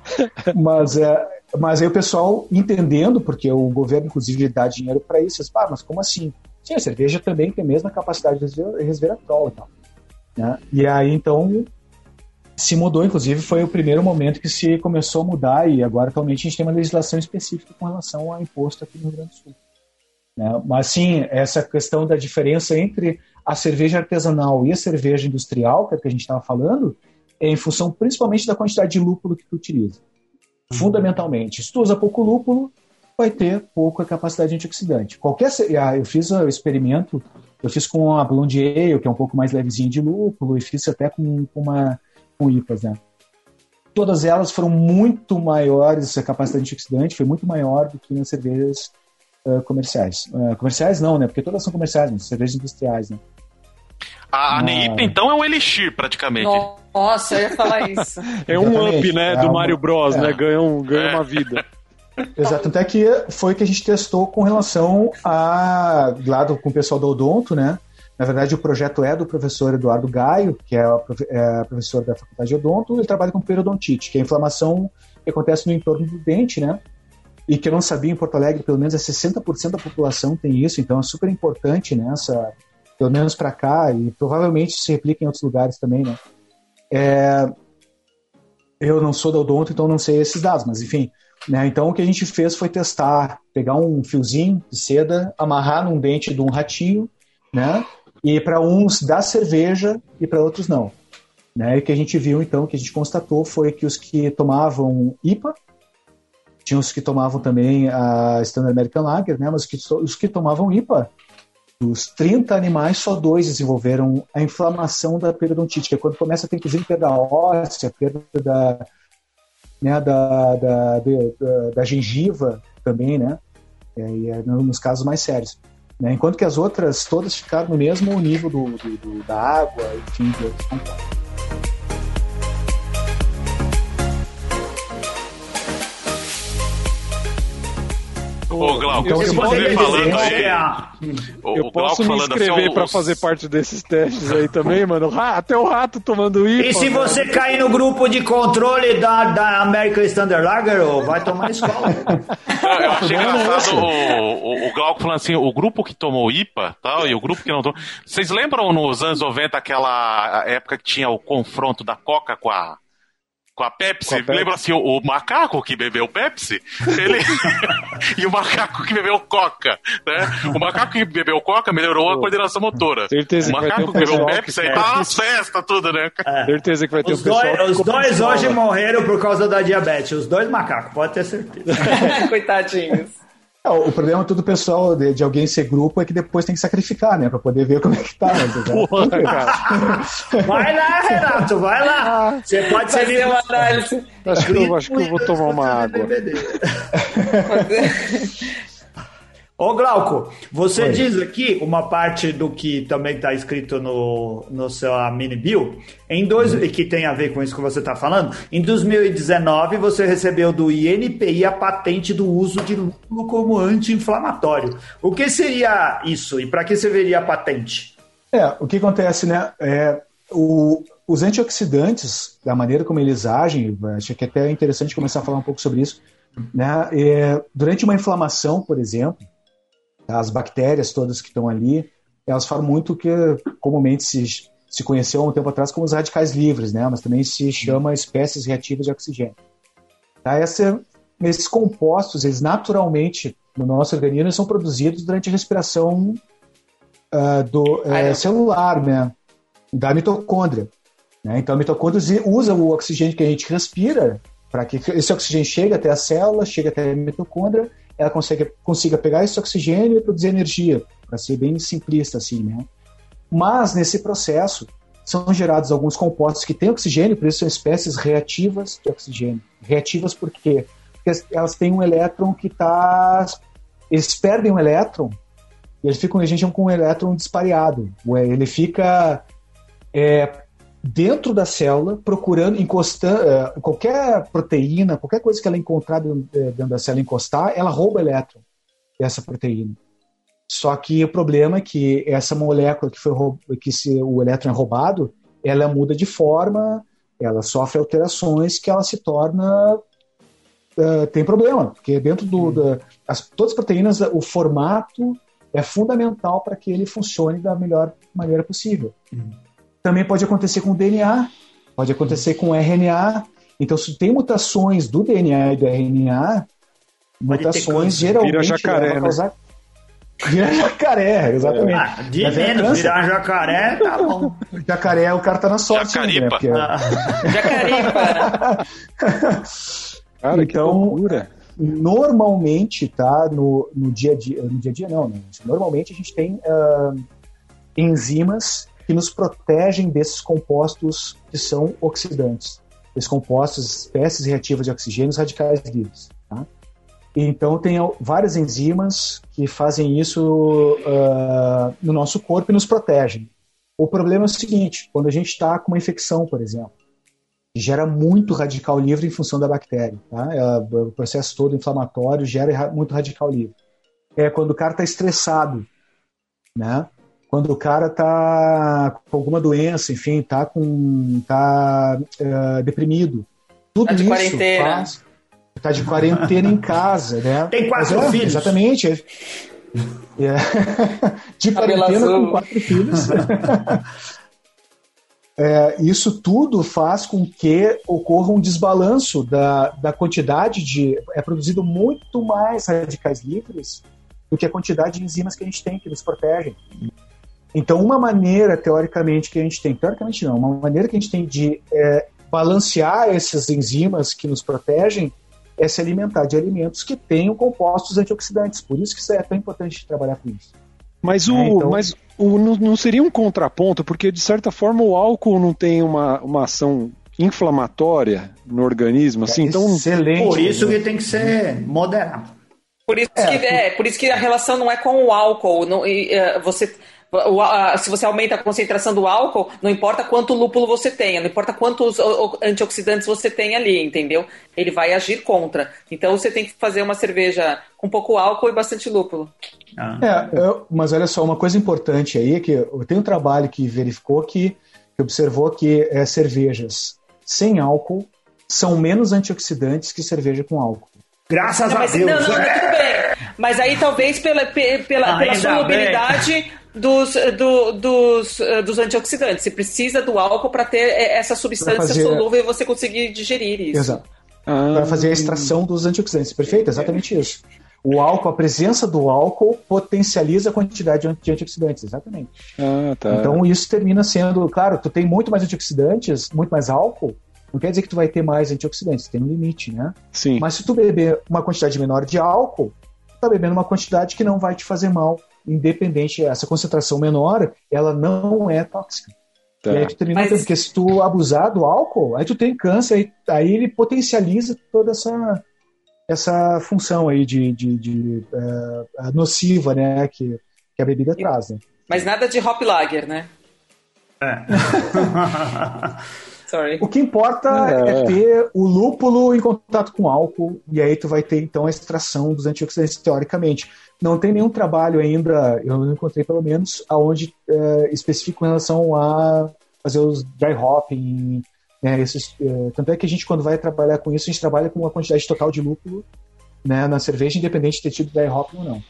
F: mas, é, mas aí o pessoal entendendo, porque o governo, inclusive, dá dinheiro para isso, diz, ah, mas como assim? Sim, a cerveja também tem a mesma capacidade de resveratrol e tal. Né? E aí, então, se mudou, inclusive, foi o primeiro momento que se começou a mudar e agora, atualmente, a gente tem uma legislação específica com relação ao imposto aqui no Rio Grande do Sul. Né? Mas sim, essa questão da diferença entre a cerveja artesanal e a cerveja industrial, que é a que a gente estava falando, é em função principalmente da quantidade de lúpulo que tu utiliza. Uhum. Fundamentalmente. Se tu usa pouco lúpulo, vai ter pouca capacidade antioxidante. Qualquer, ah, eu fiz o experimento, eu fiz com a Blonde Ale, que é um pouco mais levezinha de lúpulo, e fiz até com, com uma com IPAs, né? Todas elas foram muito maiores, a capacidade antioxidante foi muito maior do que nas cervejas uh, comerciais. Uh, comerciais não, né? Porque todas são comerciais, mas cervejas industriais, né?
B: A, a Neip, então, é um Elixir, praticamente.
E: Nossa, eu ia falar isso.
D: é um up, né, é do uma... Mario Bros, né? é. né? Ganha, um, ganha é. uma vida.
F: Exato, tanto é que foi que a gente testou com relação a. lá do, com o pessoal do Odonto, né? Na verdade, o projeto é do professor Eduardo Gaio, que é, a, é professor da Faculdade de Odonto, ele trabalha com periodontite, que é a inflamação que acontece no entorno do dente, né? E que eu não sabia em Porto Alegre, pelo menos é 60% da população tem isso, então é super importante nessa, né, pelo menos para cá, e provavelmente se replica em outros lugares também, né? É, eu não sou da odonto, então não sei esses dados, mas enfim, né? Então o que a gente fez foi testar, pegar um fiozinho de seda, amarrar num dente de um ratinho, né? E para uns dar cerveja e para outros não. Né? E o que a gente viu então, que a gente constatou foi que os que tomavam IPA, tinha os que tomavam também a Standard American Lager, né? Mas que, os que tomavam IPA, dos 30 animais, só dois desenvolveram a inflamação da periodontite, que é quando começa a ter, inclusive, perda óssea, perda da, né, da, da, da, da gengiva também, né? É, e é nos casos mais sérios. Né? Enquanto que as outras todas ficaram no mesmo nível do, do, do da água, enfim, de outros compostos.
B: Ô, Glauco, você pode falando aí.
D: eu posso me inscrever assim, para fazer parte desses testes aí também, mano. Até o rato tomando
A: IPA. E se você mano. cair no grupo de controle da, da American Standard Lager, vai tomar escola.
B: eu achei engraçado o, o, o, Glauco falando assim: o grupo que tomou IPA tal, e o grupo que não tomou. Vocês lembram nos anos 90 aquela época que tinha o confronto da Coca com a com a Pepsi. Com a Pepsi. Lembra assim, o, o, macaco que bebeu Pepsi ele... e o macaco que bebeu Coca. Né? O macaco que bebeu Coca melhorou a coordenação motora.
D: Certeza
B: o macaco que, bebeu Pepsi aí tá nas festas, tudo, né?
D: É. Certeza que vai ter
A: os um dois, Os dois hoje morreram por causa da diabetes. Os dois macacos, pode ter certeza.
E: Coitadinhos.
F: É, o problema todo pessoal de, de, alguém ser grupo é que depois tem que sacrificar, né? Pra poder ver como é que tá. Né? Porra,
A: vai lá, Renato, vai lá. Você pode ser
D: uma análise. Acho que, eu, acho que eu vou tomar uma água.
A: Ô Glauco, você Oi. diz aqui uma parte do que também está escrito no, no seu mini bill, em dois, uhum. que tem a ver com isso que você está falando. Em 2019, você recebeu do INPI a patente do uso de lúpulo como anti-inflamatório. O que seria isso e para que serviria a patente?
F: É, o que acontece, né? É, o, os antioxidantes, da maneira como eles agem, acho que é até interessante começar a falar um pouco sobre isso. Né? É, durante uma inflamação, por exemplo, as bactérias todas que estão ali, elas falam muito que comumente se, se conheceu há um tempo atrás como os radicais livres, né? mas também se chama espécies reativas de oxigênio. Tá? Essa, esses compostos, eles naturalmente, no nosso organismo, são produzidos durante a respiração uh, do, uh, celular, né? da mitocôndria. Né? Então, a mitocôndria usa o oxigênio que a gente respira para que esse oxigênio chegue até a célula, chegue até a mitocôndria ela consiga, consiga pegar esse oxigênio e produzir energia, para ser bem simplista assim, né? Mas nesse processo são gerados alguns compostos que têm oxigênio, por isso são espécies reativas de oxigênio. Reativas por quê? Porque elas têm um elétron que está. Eles perdem um elétron e eles ficam, a gente chama com um elétron dispareado. Ele fica é, dentro da célula, procurando, encostando, é, qualquer proteína, qualquer coisa que ela encontrar dentro da célula encostar, ela rouba elétron dessa proteína. Só que o problema é que essa molécula que foi que se o elétron é roubado, ela muda de forma, ela sofre alterações que ela se torna uh, tem problema, porque dentro do da, as, todas as proteínas o formato é fundamental para que ele funcione da melhor maneira possível. Hum. Também pode acontecer com o DNA, pode acontecer com o RNA. Então, se tem mutações do DNA e do RNA, mutações geralmente
D: Vira jacaré, né? causar...
F: Vira jacaré, exatamente. Ah,
A: de Mas é menos, é virar jacaré, tá bom.
F: Jacaré, o cara tá na sorte.
B: Jacaripa. Né? Porque... Ah.
E: Jacaripa.
F: Cara, então, normalmente, tá, no, no dia a dia, no dia a dia não, né? normalmente a gente tem uh, enzimas que nos protegem desses compostos que são oxidantes. Esses compostos, espécies reativas de oxigênio, radicais livres. Tá? Então, tem várias enzimas que fazem isso uh, no nosso corpo e nos protegem. O problema é o seguinte: quando a gente está com uma infecção, por exemplo, gera muito radical livre em função da bactéria. Tá? É, o processo todo inflamatório gera muito radical livre. É quando o cara está estressado, né? Quando o cara tá com alguma doença, enfim, tá com tá uh, deprimido. Tudo tá de isso quarentena. faz tá de quarentena em casa, né?
A: Tem quatro é, filhos.
F: Exatamente. É, é. de quarentena com quatro filhos. É, isso tudo faz com que ocorra um desbalanço da, da quantidade de. É produzido muito mais radicais livres do que a quantidade de enzimas que a gente tem que nos protegem. Então, uma maneira, teoricamente, que a gente tem, teoricamente não, uma maneira que a gente tem de é, balancear essas enzimas que nos protegem é se alimentar de alimentos que tenham compostos antioxidantes. Por isso que isso é tão importante trabalhar com isso.
D: Mas o, é, então... mas o, não, não seria um contraponto, porque de certa forma o álcool não tem uma, uma ação inflamatória no organismo, assim, é então
A: excelente. Por isso que tem que ser moderado.
E: Por isso, é, que, é, por isso que a relação não é com o álcool. Não, e, uh, você se você aumenta a concentração do álcool, não importa quanto lúpulo você tenha, não importa quantos antioxidantes você tem ali, entendeu? Ele vai agir contra. Então você tem que fazer uma cerveja com pouco álcool e bastante lúpulo.
F: Ah. É, eu, mas olha só, uma coisa importante aí é que eu tenho um trabalho que verificou que, que observou que é, cervejas sem álcool são menos antioxidantes que cerveja com álcool.
A: Graças não, a Deus.
E: Não, não, é. tudo bem. Mas aí talvez pela, pela, pela solubilidade dos, do, dos, eh, dos antioxidantes. Você precisa do álcool para ter eh, essa substância fazer... solúvel e você conseguir digerir isso.
F: Exato. Ah. Para fazer a extração dos antioxidantes. Perfeito, exatamente isso. O álcool, a presença do álcool potencializa a quantidade de antioxidantes, exatamente.
D: Ah, tá.
F: Então isso termina sendo, claro, tu tem muito mais antioxidantes, muito mais álcool, não quer dizer que tu vai ter mais antioxidantes, tem um limite, né?
D: Sim.
F: Mas se tu beber uma quantidade menor de álcool, tu tá bebendo uma quantidade que não vai te fazer mal independente, essa concentração menor, ela não é tóxica. Tá. E aí tu termina Mas... porque se tu abusar do álcool, aí tu tem câncer, aí, aí ele potencializa toda essa essa função aí de, de, de uh, nociva, né, que, que a bebida traz. Né?
E: Mas nada de hop lager, né? É.
F: Sorry. O que importa é. é. ter o lúpulo em contato com álcool, e aí tu vai ter então a extração dos antioxidantes teoricamente. Não tem nenhum trabalho ainda, eu não encontrei pelo menos, aonde é, especifica em relação a fazer os dry hopping, né, esses, é, tanto é que a gente quando vai trabalhar com isso, a gente trabalha com uma quantidade total de lúpulo né, na cerveja, independente de ter tido dry hopping ou não.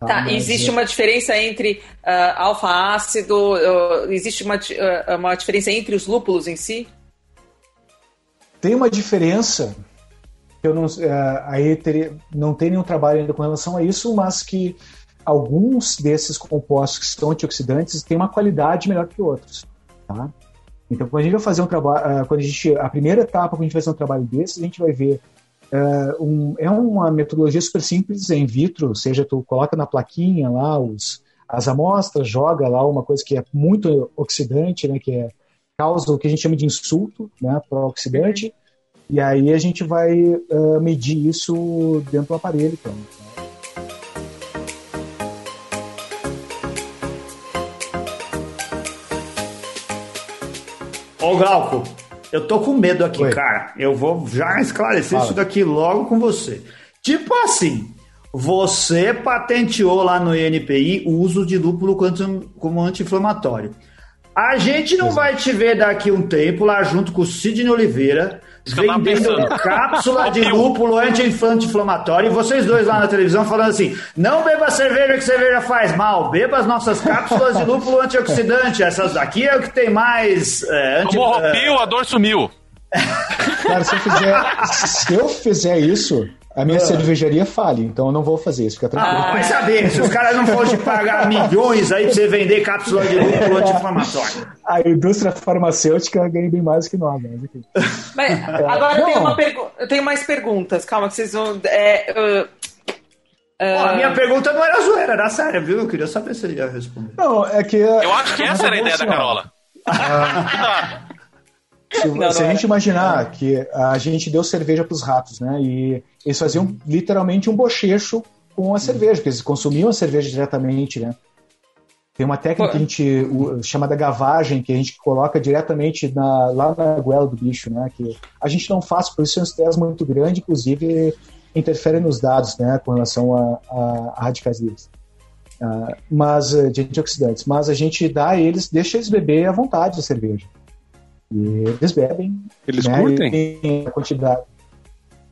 E: Tá, tá mas... existe uma diferença entre uh, alfa-ácido, uh, existe uma, uh, uma diferença entre os lúpulos em si?
F: Tem uma diferença, eu não, aí teria, não tem nenhum trabalho ainda com relação a isso, mas que alguns desses compostos que são antioxidantes têm uma qualidade melhor que outros. Tá? Então, quando a gente vai fazer um trabalho, quando a gente, a primeira etapa, quando a gente vai fazer um trabalho desses, a gente vai ver Uh, um, é uma metodologia super simples in vitro, seja, tu coloca na plaquinha lá os, as amostras, joga lá uma coisa que é muito oxidante, né, que é, causa o que a gente chama de insulto né, para o oxidante, e aí a gente vai uh, medir isso dentro do aparelho. Então.
A: Ô Glauco, eu tô com medo aqui, Oi. cara. Eu vou já esclarecer Fala. isso daqui logo com você. Tipo assim, você patenteou lá no INPI o uso de lúpulo como anti-inflamatório. A gente não Exato. vai te ver daqui um tempo lá junto com o Sidney Oliveira vendendo cápsula de lúpulo anti-inflamatório e vocês dois lá na televisão falando assim: não beba cerveja que cerveja faz mal, beba as nossas cápsulas de lúpulo antioxidante. Essas daqui é o que tem mais.
B: É, anti, Como rompeu, a dor sumiu.
F: Cara, se eu fizer, se eu fizer isso, a minha ah. cervejaria fale, então eu não vou fazer isso, fica tranquilo.
A: Ah, vai saber, se os caras não forem pagar milhões aí pra você vender cápsula de lúpulo anti-inflamatório.
F: A indústria farmacêutica ganha bem mais que nós. Né?
E: Mas, agora eu tenho, uma eu tenho mais perguntas, calma, que vocês vão. É, uh,
A: uh... a minha pergunta não era zoeira, era séria, viu? Eu queria saber se ele ia responder.
F: Não, é que.
B: Eu acho que essa era a ideia da Carola.
F: Ah. Se, não, se não a gente imaginar que a gente deu cerveja para os ratos, né? E eles faziam literalmente um bochecho com a cerveja, porque eles consumiam a cerveja diretamente, né? Tem uma técnica que a gente chamada gavagem, que a gente coloca diretamente na, lá na goela do bicho, né? Que a gente não faz, por isso é um estresse muito grande, inclusive interfere nos dados, né? Com relação a, a, a radicais livres. Uh, mas, de antioxidantes. Mas a gente dá a eles, deixa eles beber à vontade a cerveja. E eles bebem.
D: Eles né, curtem?
F: A quantidade.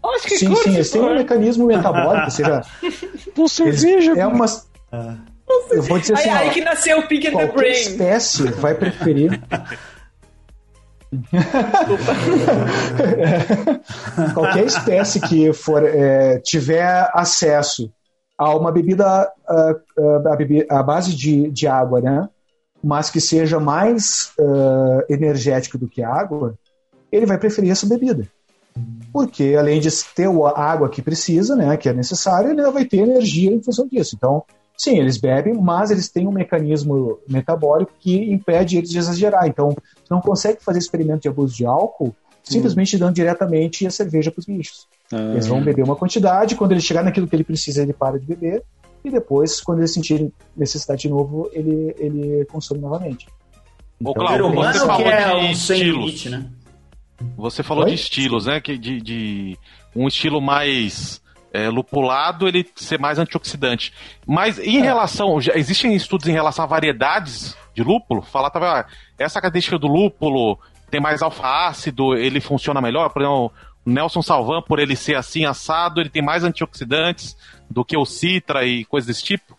F: Acho que sim, curte, sim, eles têm um mecanismo metabólico, ou seja.
D: Por cerveja.
F: É uma. Eu vou dizer assim.
E: Aí, aí que nasceu o Pig in the Brain.
F: espécie vai preferir. qualquer espécie que for é, tiver acesso a uma bebida a, a, a, bebida, a base de, de água, né? Mas que seja mais uh, energético do que água, ele vai preferir essa bebida. Porque além de ter a água que precisa, né, que é necessária, ele vai ter energia em função disso. Então, sim, eles bebem, mas eles têm um mecanismo metabólico que impede eles de exagerar. Então, não consegue fazer experimento de abuso de álcool simplesmente dando diretamente a cerveja para os bichos. Ah. Eles vão beber uma quantidade, quando ele chegar naquilo que ele precisa, ele para de beber, e depois, quando ele sentir necessidade de novo, ele, ele consome novamente.
B: Então, Ô, Cláudio, você falou é de um estilos. Limite, né? Você falou Oi? de estilos, né? Que de, de um estilo mais é, lupulado, ele ser mais antioxidante. Mas em é. relação. Já existem estudos em relação a variedades de lúpulo? Falar, tá, essa característica do lúpulo tem mais alfa-ácido, ele funciona melhor? Por exemplo, o Nelson Salvan, por ele ser assim assado, ele tem mais antioxidantes do que o Citra e coisas desse tipo?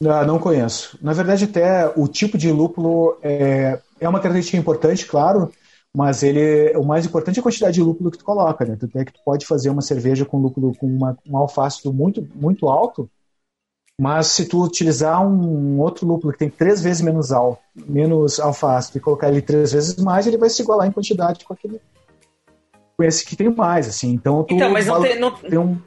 F: Não, não conheço. Na verdade, até o tipo de lúpulo é, é uma característica importante, claro, mas ele o mais importante é a quantidade de lúpulo que tu coloca, né? Tu é que tu pode fazer uma cerveja com lúpulo com uma, um alfácido muito muito alto, mas se tu utilizar um outro lúpulo que tem três vezes menos alto, menos alfácido e colocar ele três vezes mais, ele vai se igualar em quantidade com aquele com esse que tem mais, assim. Então, tu
E: então mas não tem, não...
F: tem um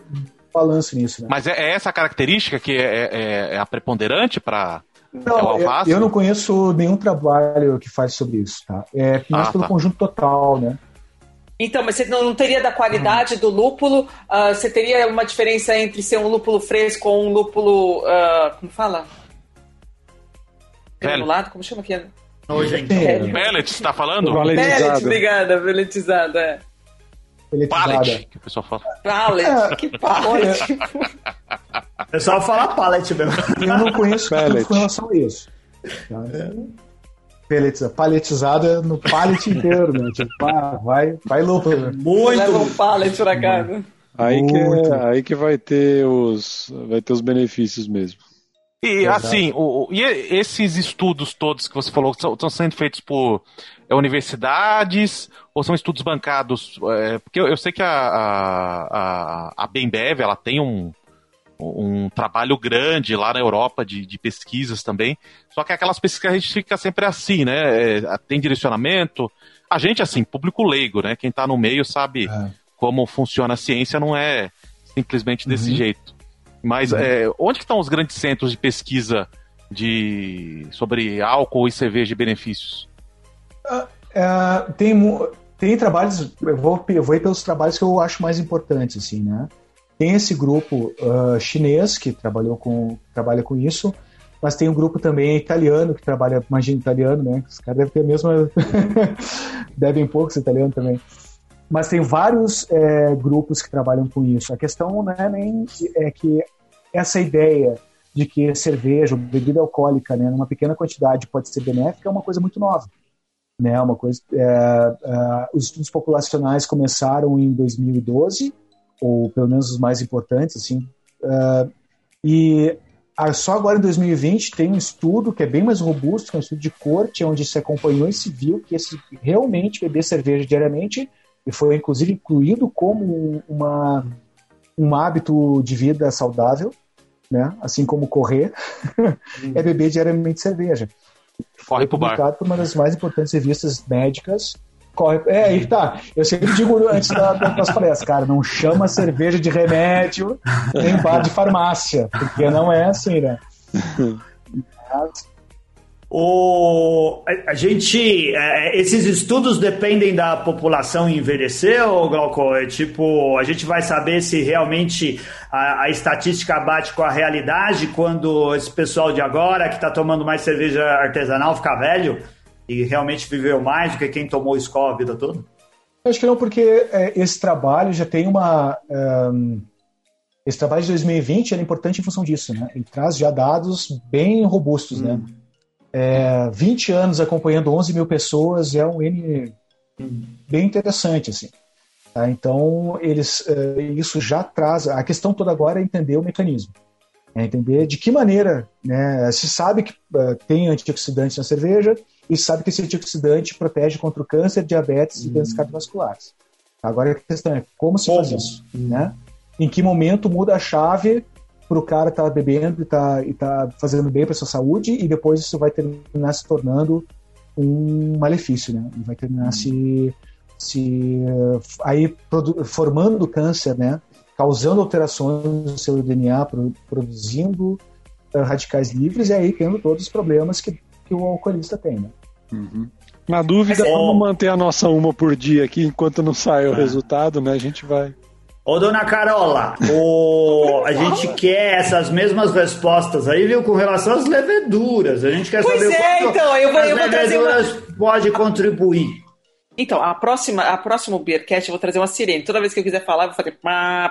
F: balanço nisso. Né?
B: Mas é, é essa característica que é, é, é a preponderante para
F: não, eu, eu, não conheço nenhum trabalho que faz sobre isso, tá? É mais ah, pelo tá. conjunto total, né?
E: Então, mas você não teria da qualidade do lúpulo? Uh, você teria uma diferença entre ser um lúpulo fresco ou um lúpulo. Uh, como fala? Granulado? Como chama aqui?
B: Nojento. É. Pellet, você tá falando?
E: Pellet, obrigada, pelletizada. É.
B: Pallet, que o pessoal fala.
E: Pallet, é. que pallet.
A: O pessoal fala pallet mesmo.
F: Eu não conheço pallet com relação a isso. Pelletizada, paletizada no pallet inteiro, né? Tipo, ah, vai, vai louco. Né?
E: Muito. Leva um pallet pra cá, né?
D: Aí que, é, aí que vai ter os vai ter os benefícios mesmo.
B: E Exato. assim, o, e esses estudos todos que você falou estão sendo feitos por é, universidades ou são estudos bancados? É, porque eu, eu, sei que a, a, a Bembev ela tem um, um trabalho grande lá na Europa de, de, pesquisas também. Só que aquelas pesquisas a gente fica sempre assim, né? É, tem direcionamento. A gente, assim, público leigo, né? Quem está no meio sabe é. como funciona a ciência, não é simplesmente desse uhum. jeito. Mas é, onde estão os grandes centros de pesquisa de, sobre álcool e cerveja de benefícios?
F: Uh, uh, tem, tem trabalhos, eu vou, eu vou ir pelos trabalhos que eu acho mais importantes, assim, né? Tem esse grupo uh, chinês que trabalhou com, trabalha com isso, mas tem um grupo também italiano que trabalha, imagina italiano, né? Os caras devem ter a mesma. devem poucos italiano também mas tem vários é, grupos que trabalham com isso. A questão não é nem é que essa ideia de que cerveja bebida alcoólica, né, numa pequena quantidade pode ser benéfica é uma coisa muito nova. Né, uma coisa, é, é, os estudos populacionais começaram em 2012, ou pelo menos os mais importantes, assim, é, e só agora em 2020 tem um estudo que é bem mais robusto, que é um estudo de corte, onde se acompanhou e se viu que esse, realmente beber cerveja diariamente e foi inclusive incluído como uma, um hábito de vida saudável, né? assim como correr, é beber diariamente cerveja.
B: Corre pro bar.
F: por uma das mais importantes revistas médicas. Corre, é, aí tá. Eu sempre digo antes da, das palestras, cara, não chama cerveja de remédio em bar de farmácia, porque não é assim, né? Mas,
A: o, a, gente. É, esses estudos dependem da população envelhecer, ou Glauco? É tipo, a gente vai saber se realmente a, a estatística bate com a realidade quando esse pessoal de agora, que está tomando mais cerveja artesanal, ficar velho e realmente viveu mais do que quem tomou escola a vida toda?
F: Eu acho que não, porque é, esse trabalho já tem uma. Um, esse trabalho de 2020 é importante em função disso, né? Ele traz já dados bem robustos, né? hum. né? É, 20 anos acompanhando 11 mil pessoas é um N bem interessante, assim. Tá? Então, eles, é, isso já traz... A questão toda agora é entender o mecanismo. É entender de que maneira né, se sabe que uh, tem antioxidantes na cerveja e sabe que esse antioxidante protege contra o câncer, diabetes e doenças uhum. cardiovasculares. Agora a questão é como se como? faz isso, né? Em que momento muda a chave para o cara estar tá bebendo e tá, e tá fazendo bem para sua saúde e depois isso vai terminar se tornando um malefício, né? Vai terminar se, se aí formando câncer, né? Causando alterações no seu DNA, produzindo uh, radicais livres e aí tendo todos os problemas que, que o alcoolista tem, né?
D: Uhum. Na dúvida, vamos manter a nossa uma por dia aqui enquanto não sai o é. resultado, né? A gente vai.
A: Ô, dona Carola, o... a gente quer essas mesmas respostas aí, viu, com relação às leveduras. A gente quer
E: pois
A: saber
E: é, então, eu vou, as eu vou
A: leveduras uma... pode contribuir.
E: Então, a próxima, a próximo Beercast eu vou trazer uma sirene. Toda vez que eu quiser falar, eu vou fazer.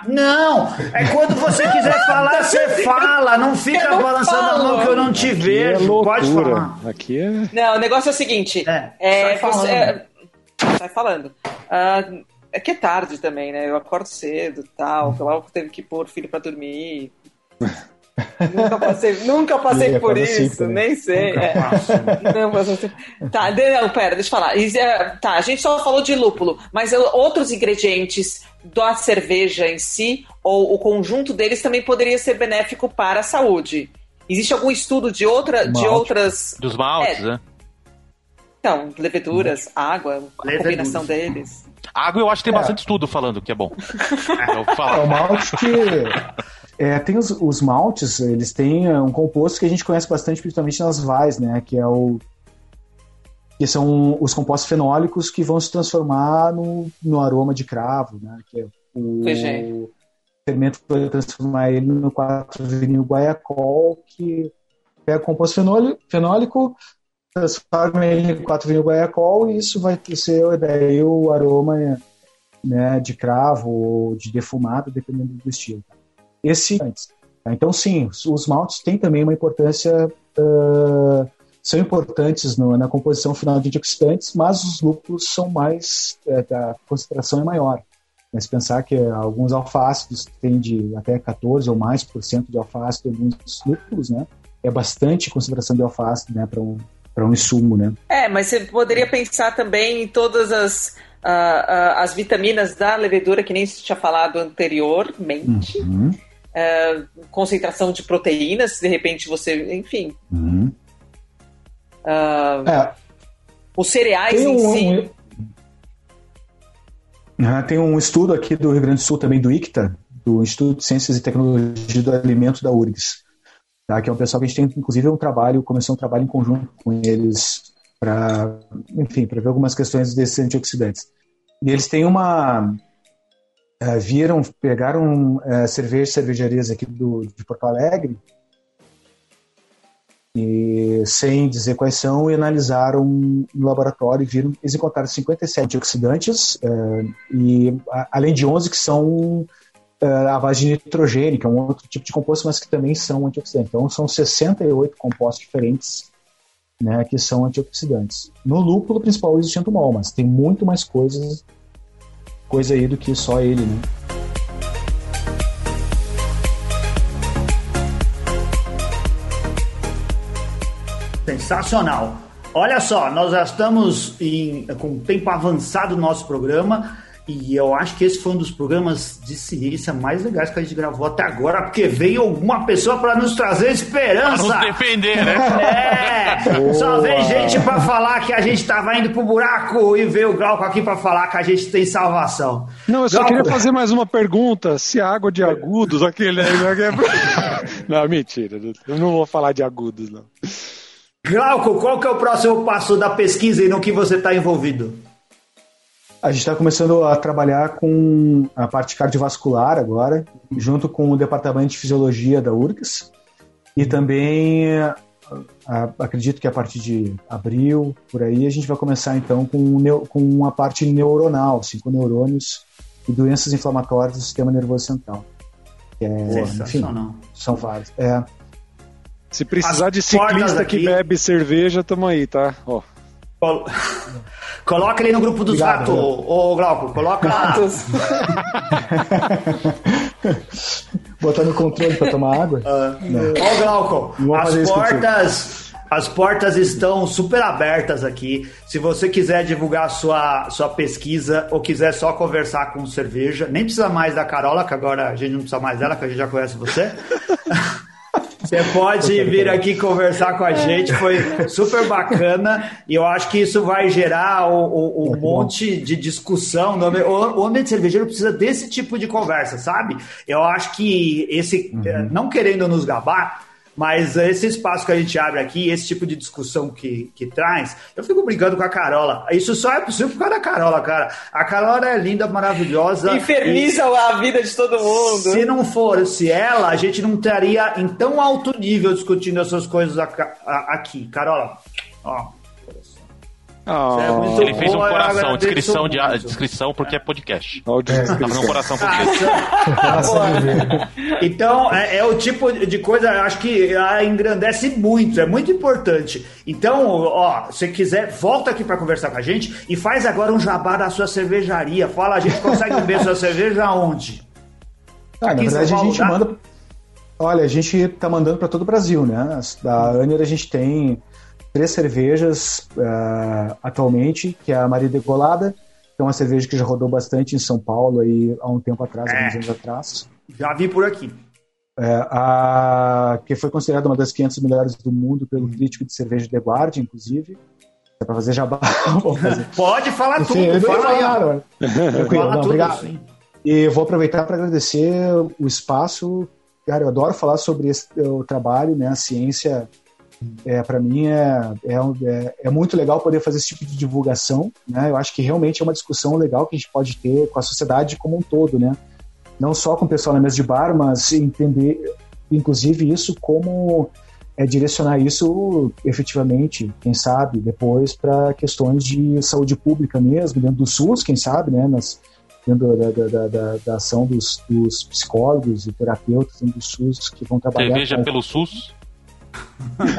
A: Não! É quando você quiser falar, você fala. Não fica balançando falo. a mão que eu não te Aqui é vejo. É Pode falar.
D: Aqui é.
E: Não, o negócio é o seguinte. É, é, sai falando. Você, é, sai falando. Uh, é que é tarde também, né? Eu acordo cedo tal. Logo teve que pôr o filho pra dormir. nunca passei, nunca passei por isso, nem sei. É. Não, mas, tá, não, pera, deixa eu falar. É, tá, a gente só falou de lúpulo, mas outros ingredientes da cerveja em si, ou o conjunto deles também poderia ser benéfico para a saúde. Existe algum estudo de, outra, de outras.
B: Dos maltes, é. né?
E: Então, leveduras, água, a combinação deles.
B: Água eu acho que tem é. bastante estudo falando que é bom.
F: é, o malte que... É, tem os, os, maltes, eles têm é, um composto que a gente conhece bastante, principalmente nas vais, né? Que é o que são os compostos fenólicos que vão se transformar no, no aroma de cravo, né? Que é o, o fermento vai transformar ele no 4-vinil guaiacol, que pega o composto fenólico, fenólico transforma ele em 4-vinil guaiacol e isso vai ser daí o aroma né, de cravo ou de defumado, dependendo do estilo. Esse antes. Então, sim, os maltes têm também uma importância, uh, são importantes no, na composição final de antioxidantes, mas os lúpulos são mais, é, a concentração é maior. Mas pensar que alguns alfácidos têm de até 14 ou mais por cento de alfácido alguns lúpulos, né? É bastante concentração de alfácido, né, para um para um insumo, né?
E: É, mas você poderia pensar também em todas as uh, uh, as vitaminas da levedura que nem se tinha falado anteriormente. Uhum. Uh, concentração de proteínas, de repente você, enfim. Uhum. é. Os cereais em um, si.
F: Um, tem um estudo aqui do Rio Grande do Sul, também do ICTA, do Instituto de Ciências e Tecnologia do Alimento da URGS, tá? que é um pessoal que a gente tem, inclusive, um trabalho, começou um trabalho em conjunto com eles para, enfim, para ver algumas questões desses antioxidantes. E eles têm uma uh, viram, pegaram uh, cerveja, cervejarias aqui do, de Porto Alegre e sem dizer quais são e analisaram no laboratório e viram eles encontraram 57 antioxidantes uh, e a, além de 11 que são a base de nitrogênio, que é um outro tipo de composto, mas que também são antioxidantes. Então, são 68 compostos diferentes né, que são antioxidantes. No lúpulo principal existe antumol, mas tem muito mais coisas coisa aí do que só ele, né?
A: Sensacional. Olha só, nós já estamos em, com tempo avançado do nosso programa. E eu acho que esse foi um dos programas de ciência mais legais que a gente gravou até agora, porque veio alguma pessoa para nos trazer esperança. Pra
B: nos defender, né?
A: É! Boa. Só veio gente para falar que a gente tava indo pro buraco e veio o Glauco aqui para falar que a gente tem salvação.
D: Não, eu só Glauco... queria fazer mais uma pergunta. Se a água de agudos, aquele. não, mentira. Eu não vou falar de agudos, não.
A: Glauco, qual que é o próximo passo da pesquisa e no que você está envolvido?
F: A gente está começando a trabalhar com a parte cardiovascular agora, junto com o departamento de fisiologia da URGS. E também a, acredito que a partir de abril, por aí, a gente vai começar então com, com a parte neuronal, assim, com neurônios e doenças inflamatórias do sistema nervoso central.
A: É, enfim,
F: são vários. É.
D: Se precisar As de ciclista aqui... que bebe cerveja, tamo aí, tá? Ó.
A: Coloca ele no grupo dos Obrigado, ratos, ô, Glauco. Coloca
E: ratos.
F: Botar no controle para tomar água?
A: Uh, ó, Glauco, as portas, as portas estão super abertas aqui. Se você quiser divulgar sua, sua pesquisa ou quiser só conversar com cerveja, nem precisa mais da Carola, que agora a gente não precisa mais dela, que a gente já conhece você. Você pode vir aqui conversar com a gente, foi super bacana e eu acho que isso vai gerar um, um monte de discussão. O ambiente cervejeiro precisa desse tipo de conversa, sabe? Eu acho que esse, uhum. não querendo nos gabar, mas esse espaço que a gente abre aqui, esse tipo de discussão que, que traz, eu fico brincando com a Carola. Isso só é possível por causa da Carola, cara. A Carola é linda, maravilhosa.
E: Inferniza e... a vida de todo mundo.
A: Se não fosse ela, a gente não estaria em tão alto nível discutindo essas coisas aqui. Carola, ó,
B: Oh. Ele fez um coração, descrição, de, descrição porque é podcast. Oh, é, tá fazendo um coração porque
A: Então, é, é, o tipo de coisa, acho que engrandece muito, é muito importante. Então, ó, se quiser, volta aqui para conversar com a gente e faz agora um jabá da sua cervejaria. Fala, a gente consegue ver sua cerveja onde?
F: Ah, na verdade, a gente manda. Olha, a gente tá mandando para todo o Brasil, né? Da Anner a gente tem três cervejas uh, atualmente, que é a Maria Decolada, que é uma cerveja que já rodou bastante em São Paulo aí há um tempo atrás, é. alguns anos atrás.
A: Já vi por aqui.
F: É, a, que foi considerada uma das 500 melhores do mundo pelo crítico de cerveja The Guardian, inclusive. É para fazer jabá.
A: fazer. Pode falar Enfim, tudo, fala aí.
F: Tranquilo, não, obrigado. Sim. E vou aproveitar para agradecer o espaço. Cara, eu adoro falar sobre esse, o trabalho, né, a ciência É, para mim é, é, é, muito legal poder fazer esse tipo de divulgação. Né? Eu acho que realmente é uma discussão legal que a gente pode ter com a sociedade como um todo, né? Não só com o pessoal na mesa de bar, mas entender, inclusive, isso como é direcionar isso efetivamente, quem sabe, depois para questões de saúde pública mesmo, dentro do SUS, quem sabe, né? Nas, dentro da, da, da, da ação dos, dos, psicólogos e terapeutas dentro do SUS que vão trabalhar.
B: Cerveja pelo SUS?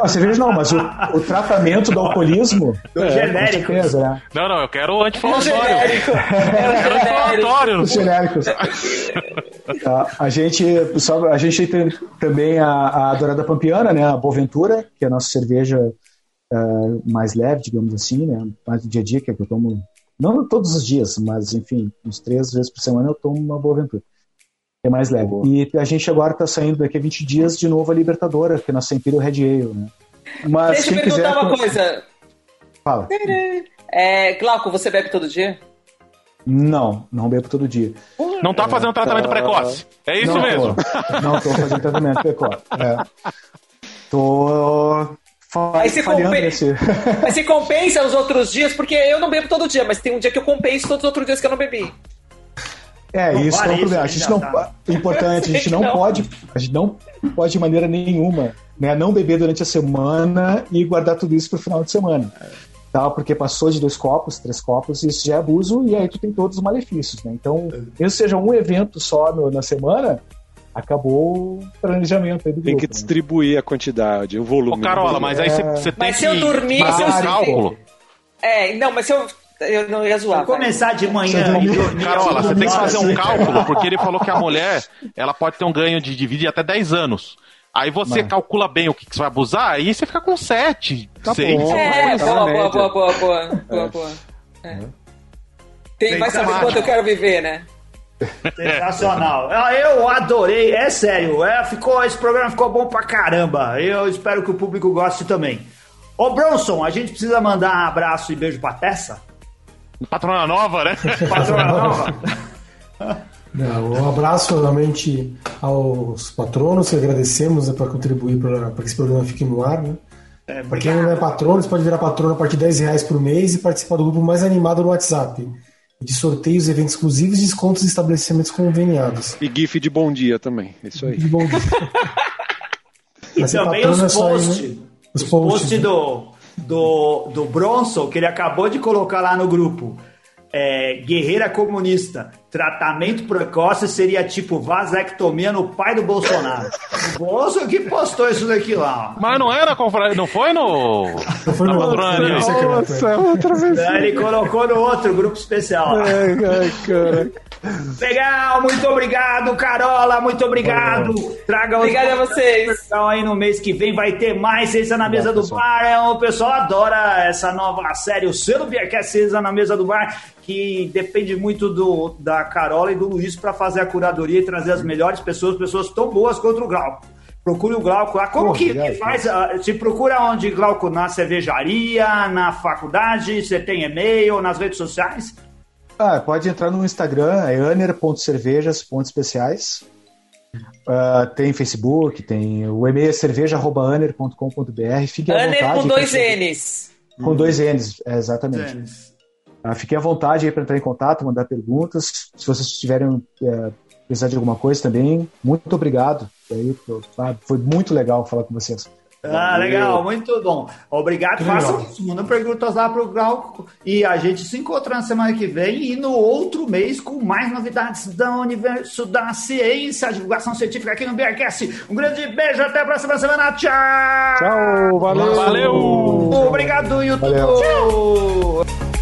F: Ah, cerveja não, mas o, o tratamento do alcoolismo.
A: Do é, genérico. Certeza, né?
B: Não, não, eu quero o anti-inflamatório. Eu quero anti-inflamatório.
F: Os genéricos. Tá, a gente, só, a gente tem também a, a Dourada Pampiana, né? A Boventura, que é a nossa cerveja uh, mais leve, digamos assim, né? Mais do dia a dia, que é que eu tomo não todos os dias, mas enfim, uns três vezes por semana eu tomo uma boa aventura. É mais leve. Boa. E a gente agora está saindo daqui a 20 dias de novo a Libertadora, que é nossa Imperial Red Ale, né?
E: Mas Deixa eu perguntar quiser, uma coisa.
F: Fala.
E: É, Glauco, você bebe todo dia?
F: Não, não bebo todo dia.
B: Não tá fazendo tratamento tá... precoce. É isso
F: não
B: mesmo.
F: Tô. Não tô fazendo tratamento precoce. É. Tô
E: Aí você, compensa, aí você compensa os outros dias, porque eu não bebo todo dia, mas tem um dia que eu compenso todos os outros dias que eu não bebi.
F: É, não isso é um problema. A gente não, tá. importante, a gente não, não, pode, a gente não pode de maneira nenhuma, né, não beber durante a semana e guardar tudo isso para o final de semana. Tá? Porque passou de dois copos, três copos, isso já é abuso e aí tu tem todos os malefícios, né? Então, mesmo seja um evento só no, na semana, acabou o planejamento aí do
D: Tem
F: grupo,
D: que né? distribuir a quantidade, o volume. Ô,
B: Carola, mas aí você é... tem
E: mas
B: que...
E: se eu dormir...
B: Fazer
E: um
B: cálculo.
E: É, não, mas se eu... Eu não ia zoar.
A: Vou começar de manhã.
B: Carola, você tem que fazer um cálculo, porque ele falou que a mulher ela pode ter um ganho de, de vida de até 10 anos. Aí você Mas... calcula bem o que, que, você vai abusar, aí você fica com 7, tá 6.
E: Bom, é, boa, boa, boa, boa, boa, boa, boa. É. Tem, vai saber quanto eu quero viver, né?
A: Sensacional. Eu adorei, é sério. É, ficou, esse programa ficou bom pra caramba. Eu espero que o público goste também. Ô Bronson, a gente precisa mandar um abraço e beijo pra Tessa?
B: Patrona nova, né?
A: Patrona nova.
C: Não, um abraço realmente aos patronos que agradecemos né, para contribuir para que esse programa fique no ar. Né? É, para quem não é patrono, você pode virar patrono a partir de 10 reais por mês e participar do grupo mais animado no WhatsApp de sorteios, eventos exclusivos e descontos em estabelecimentos conveniados.
D: E GIF de bom dia também. Isso aí. De bom dia.
A: e também os posts. Né? Os, posts post do, do, do Bronson, que ele acabou de colocar lá no grupo. É, guerreira comunista, tratamento precoce seria tipo vasectomia no pai do Bolsonaro. o Bolsonaro que postou isso daqui lá.
B: Mas não era, não foi no. Não foi no
A: outro. Nossa, outra vez. Ele colocou no outro grupo especial. Ai, ai, cara. Legal, muito obrigado, Carola, muito obrigado. Traga
E: Obrigado a vocês.
A: Aí no mês que vem vai ter mais Cesa na Mesa do Bar. É, o pessoal adora essa nova série, o selo Beercast Cesa na Mesa do Bar, que depende muito do, da Carola e do Luiz para fazer a curadoria e trazer as melhores pessoas, pessoas tão boas contra o Glauco. Procure o Glauco lá. Como que faz? Uh, se procura onde Glauco? Na cervejaria, na faculdade, você tem e-mail, nas redes sociais?
F: Ah, pode entrar no Instagram, é aner.cervejas.especiais. Uh, tem Facebook, tem o e-mail é cerveja.aner.com.br. Fique
E: Aner com dois N's.
F: Com dois N's, é, exatamente. Fiquem à vontade aí para entrar em contato, mandar perguntas. Se vocês tiverem uh, precisar de alguma coisa também, muito obrigado. Aí, foi muito legal falar com vocês.
A: Ah, legal, muito bom. Obrigado. Faça uma perguntas lá para o Glauco e a gente se encontra na semana que vem e no outro mês com mais novidades do universo da ciência, divulgação científica aqui no BRCast. Um grande beijo, até a próxima semana. Tchau!
D: Tchau, valeu!
B: Valeu!
A: Obrigado, YouTube! Valeu. Tchau!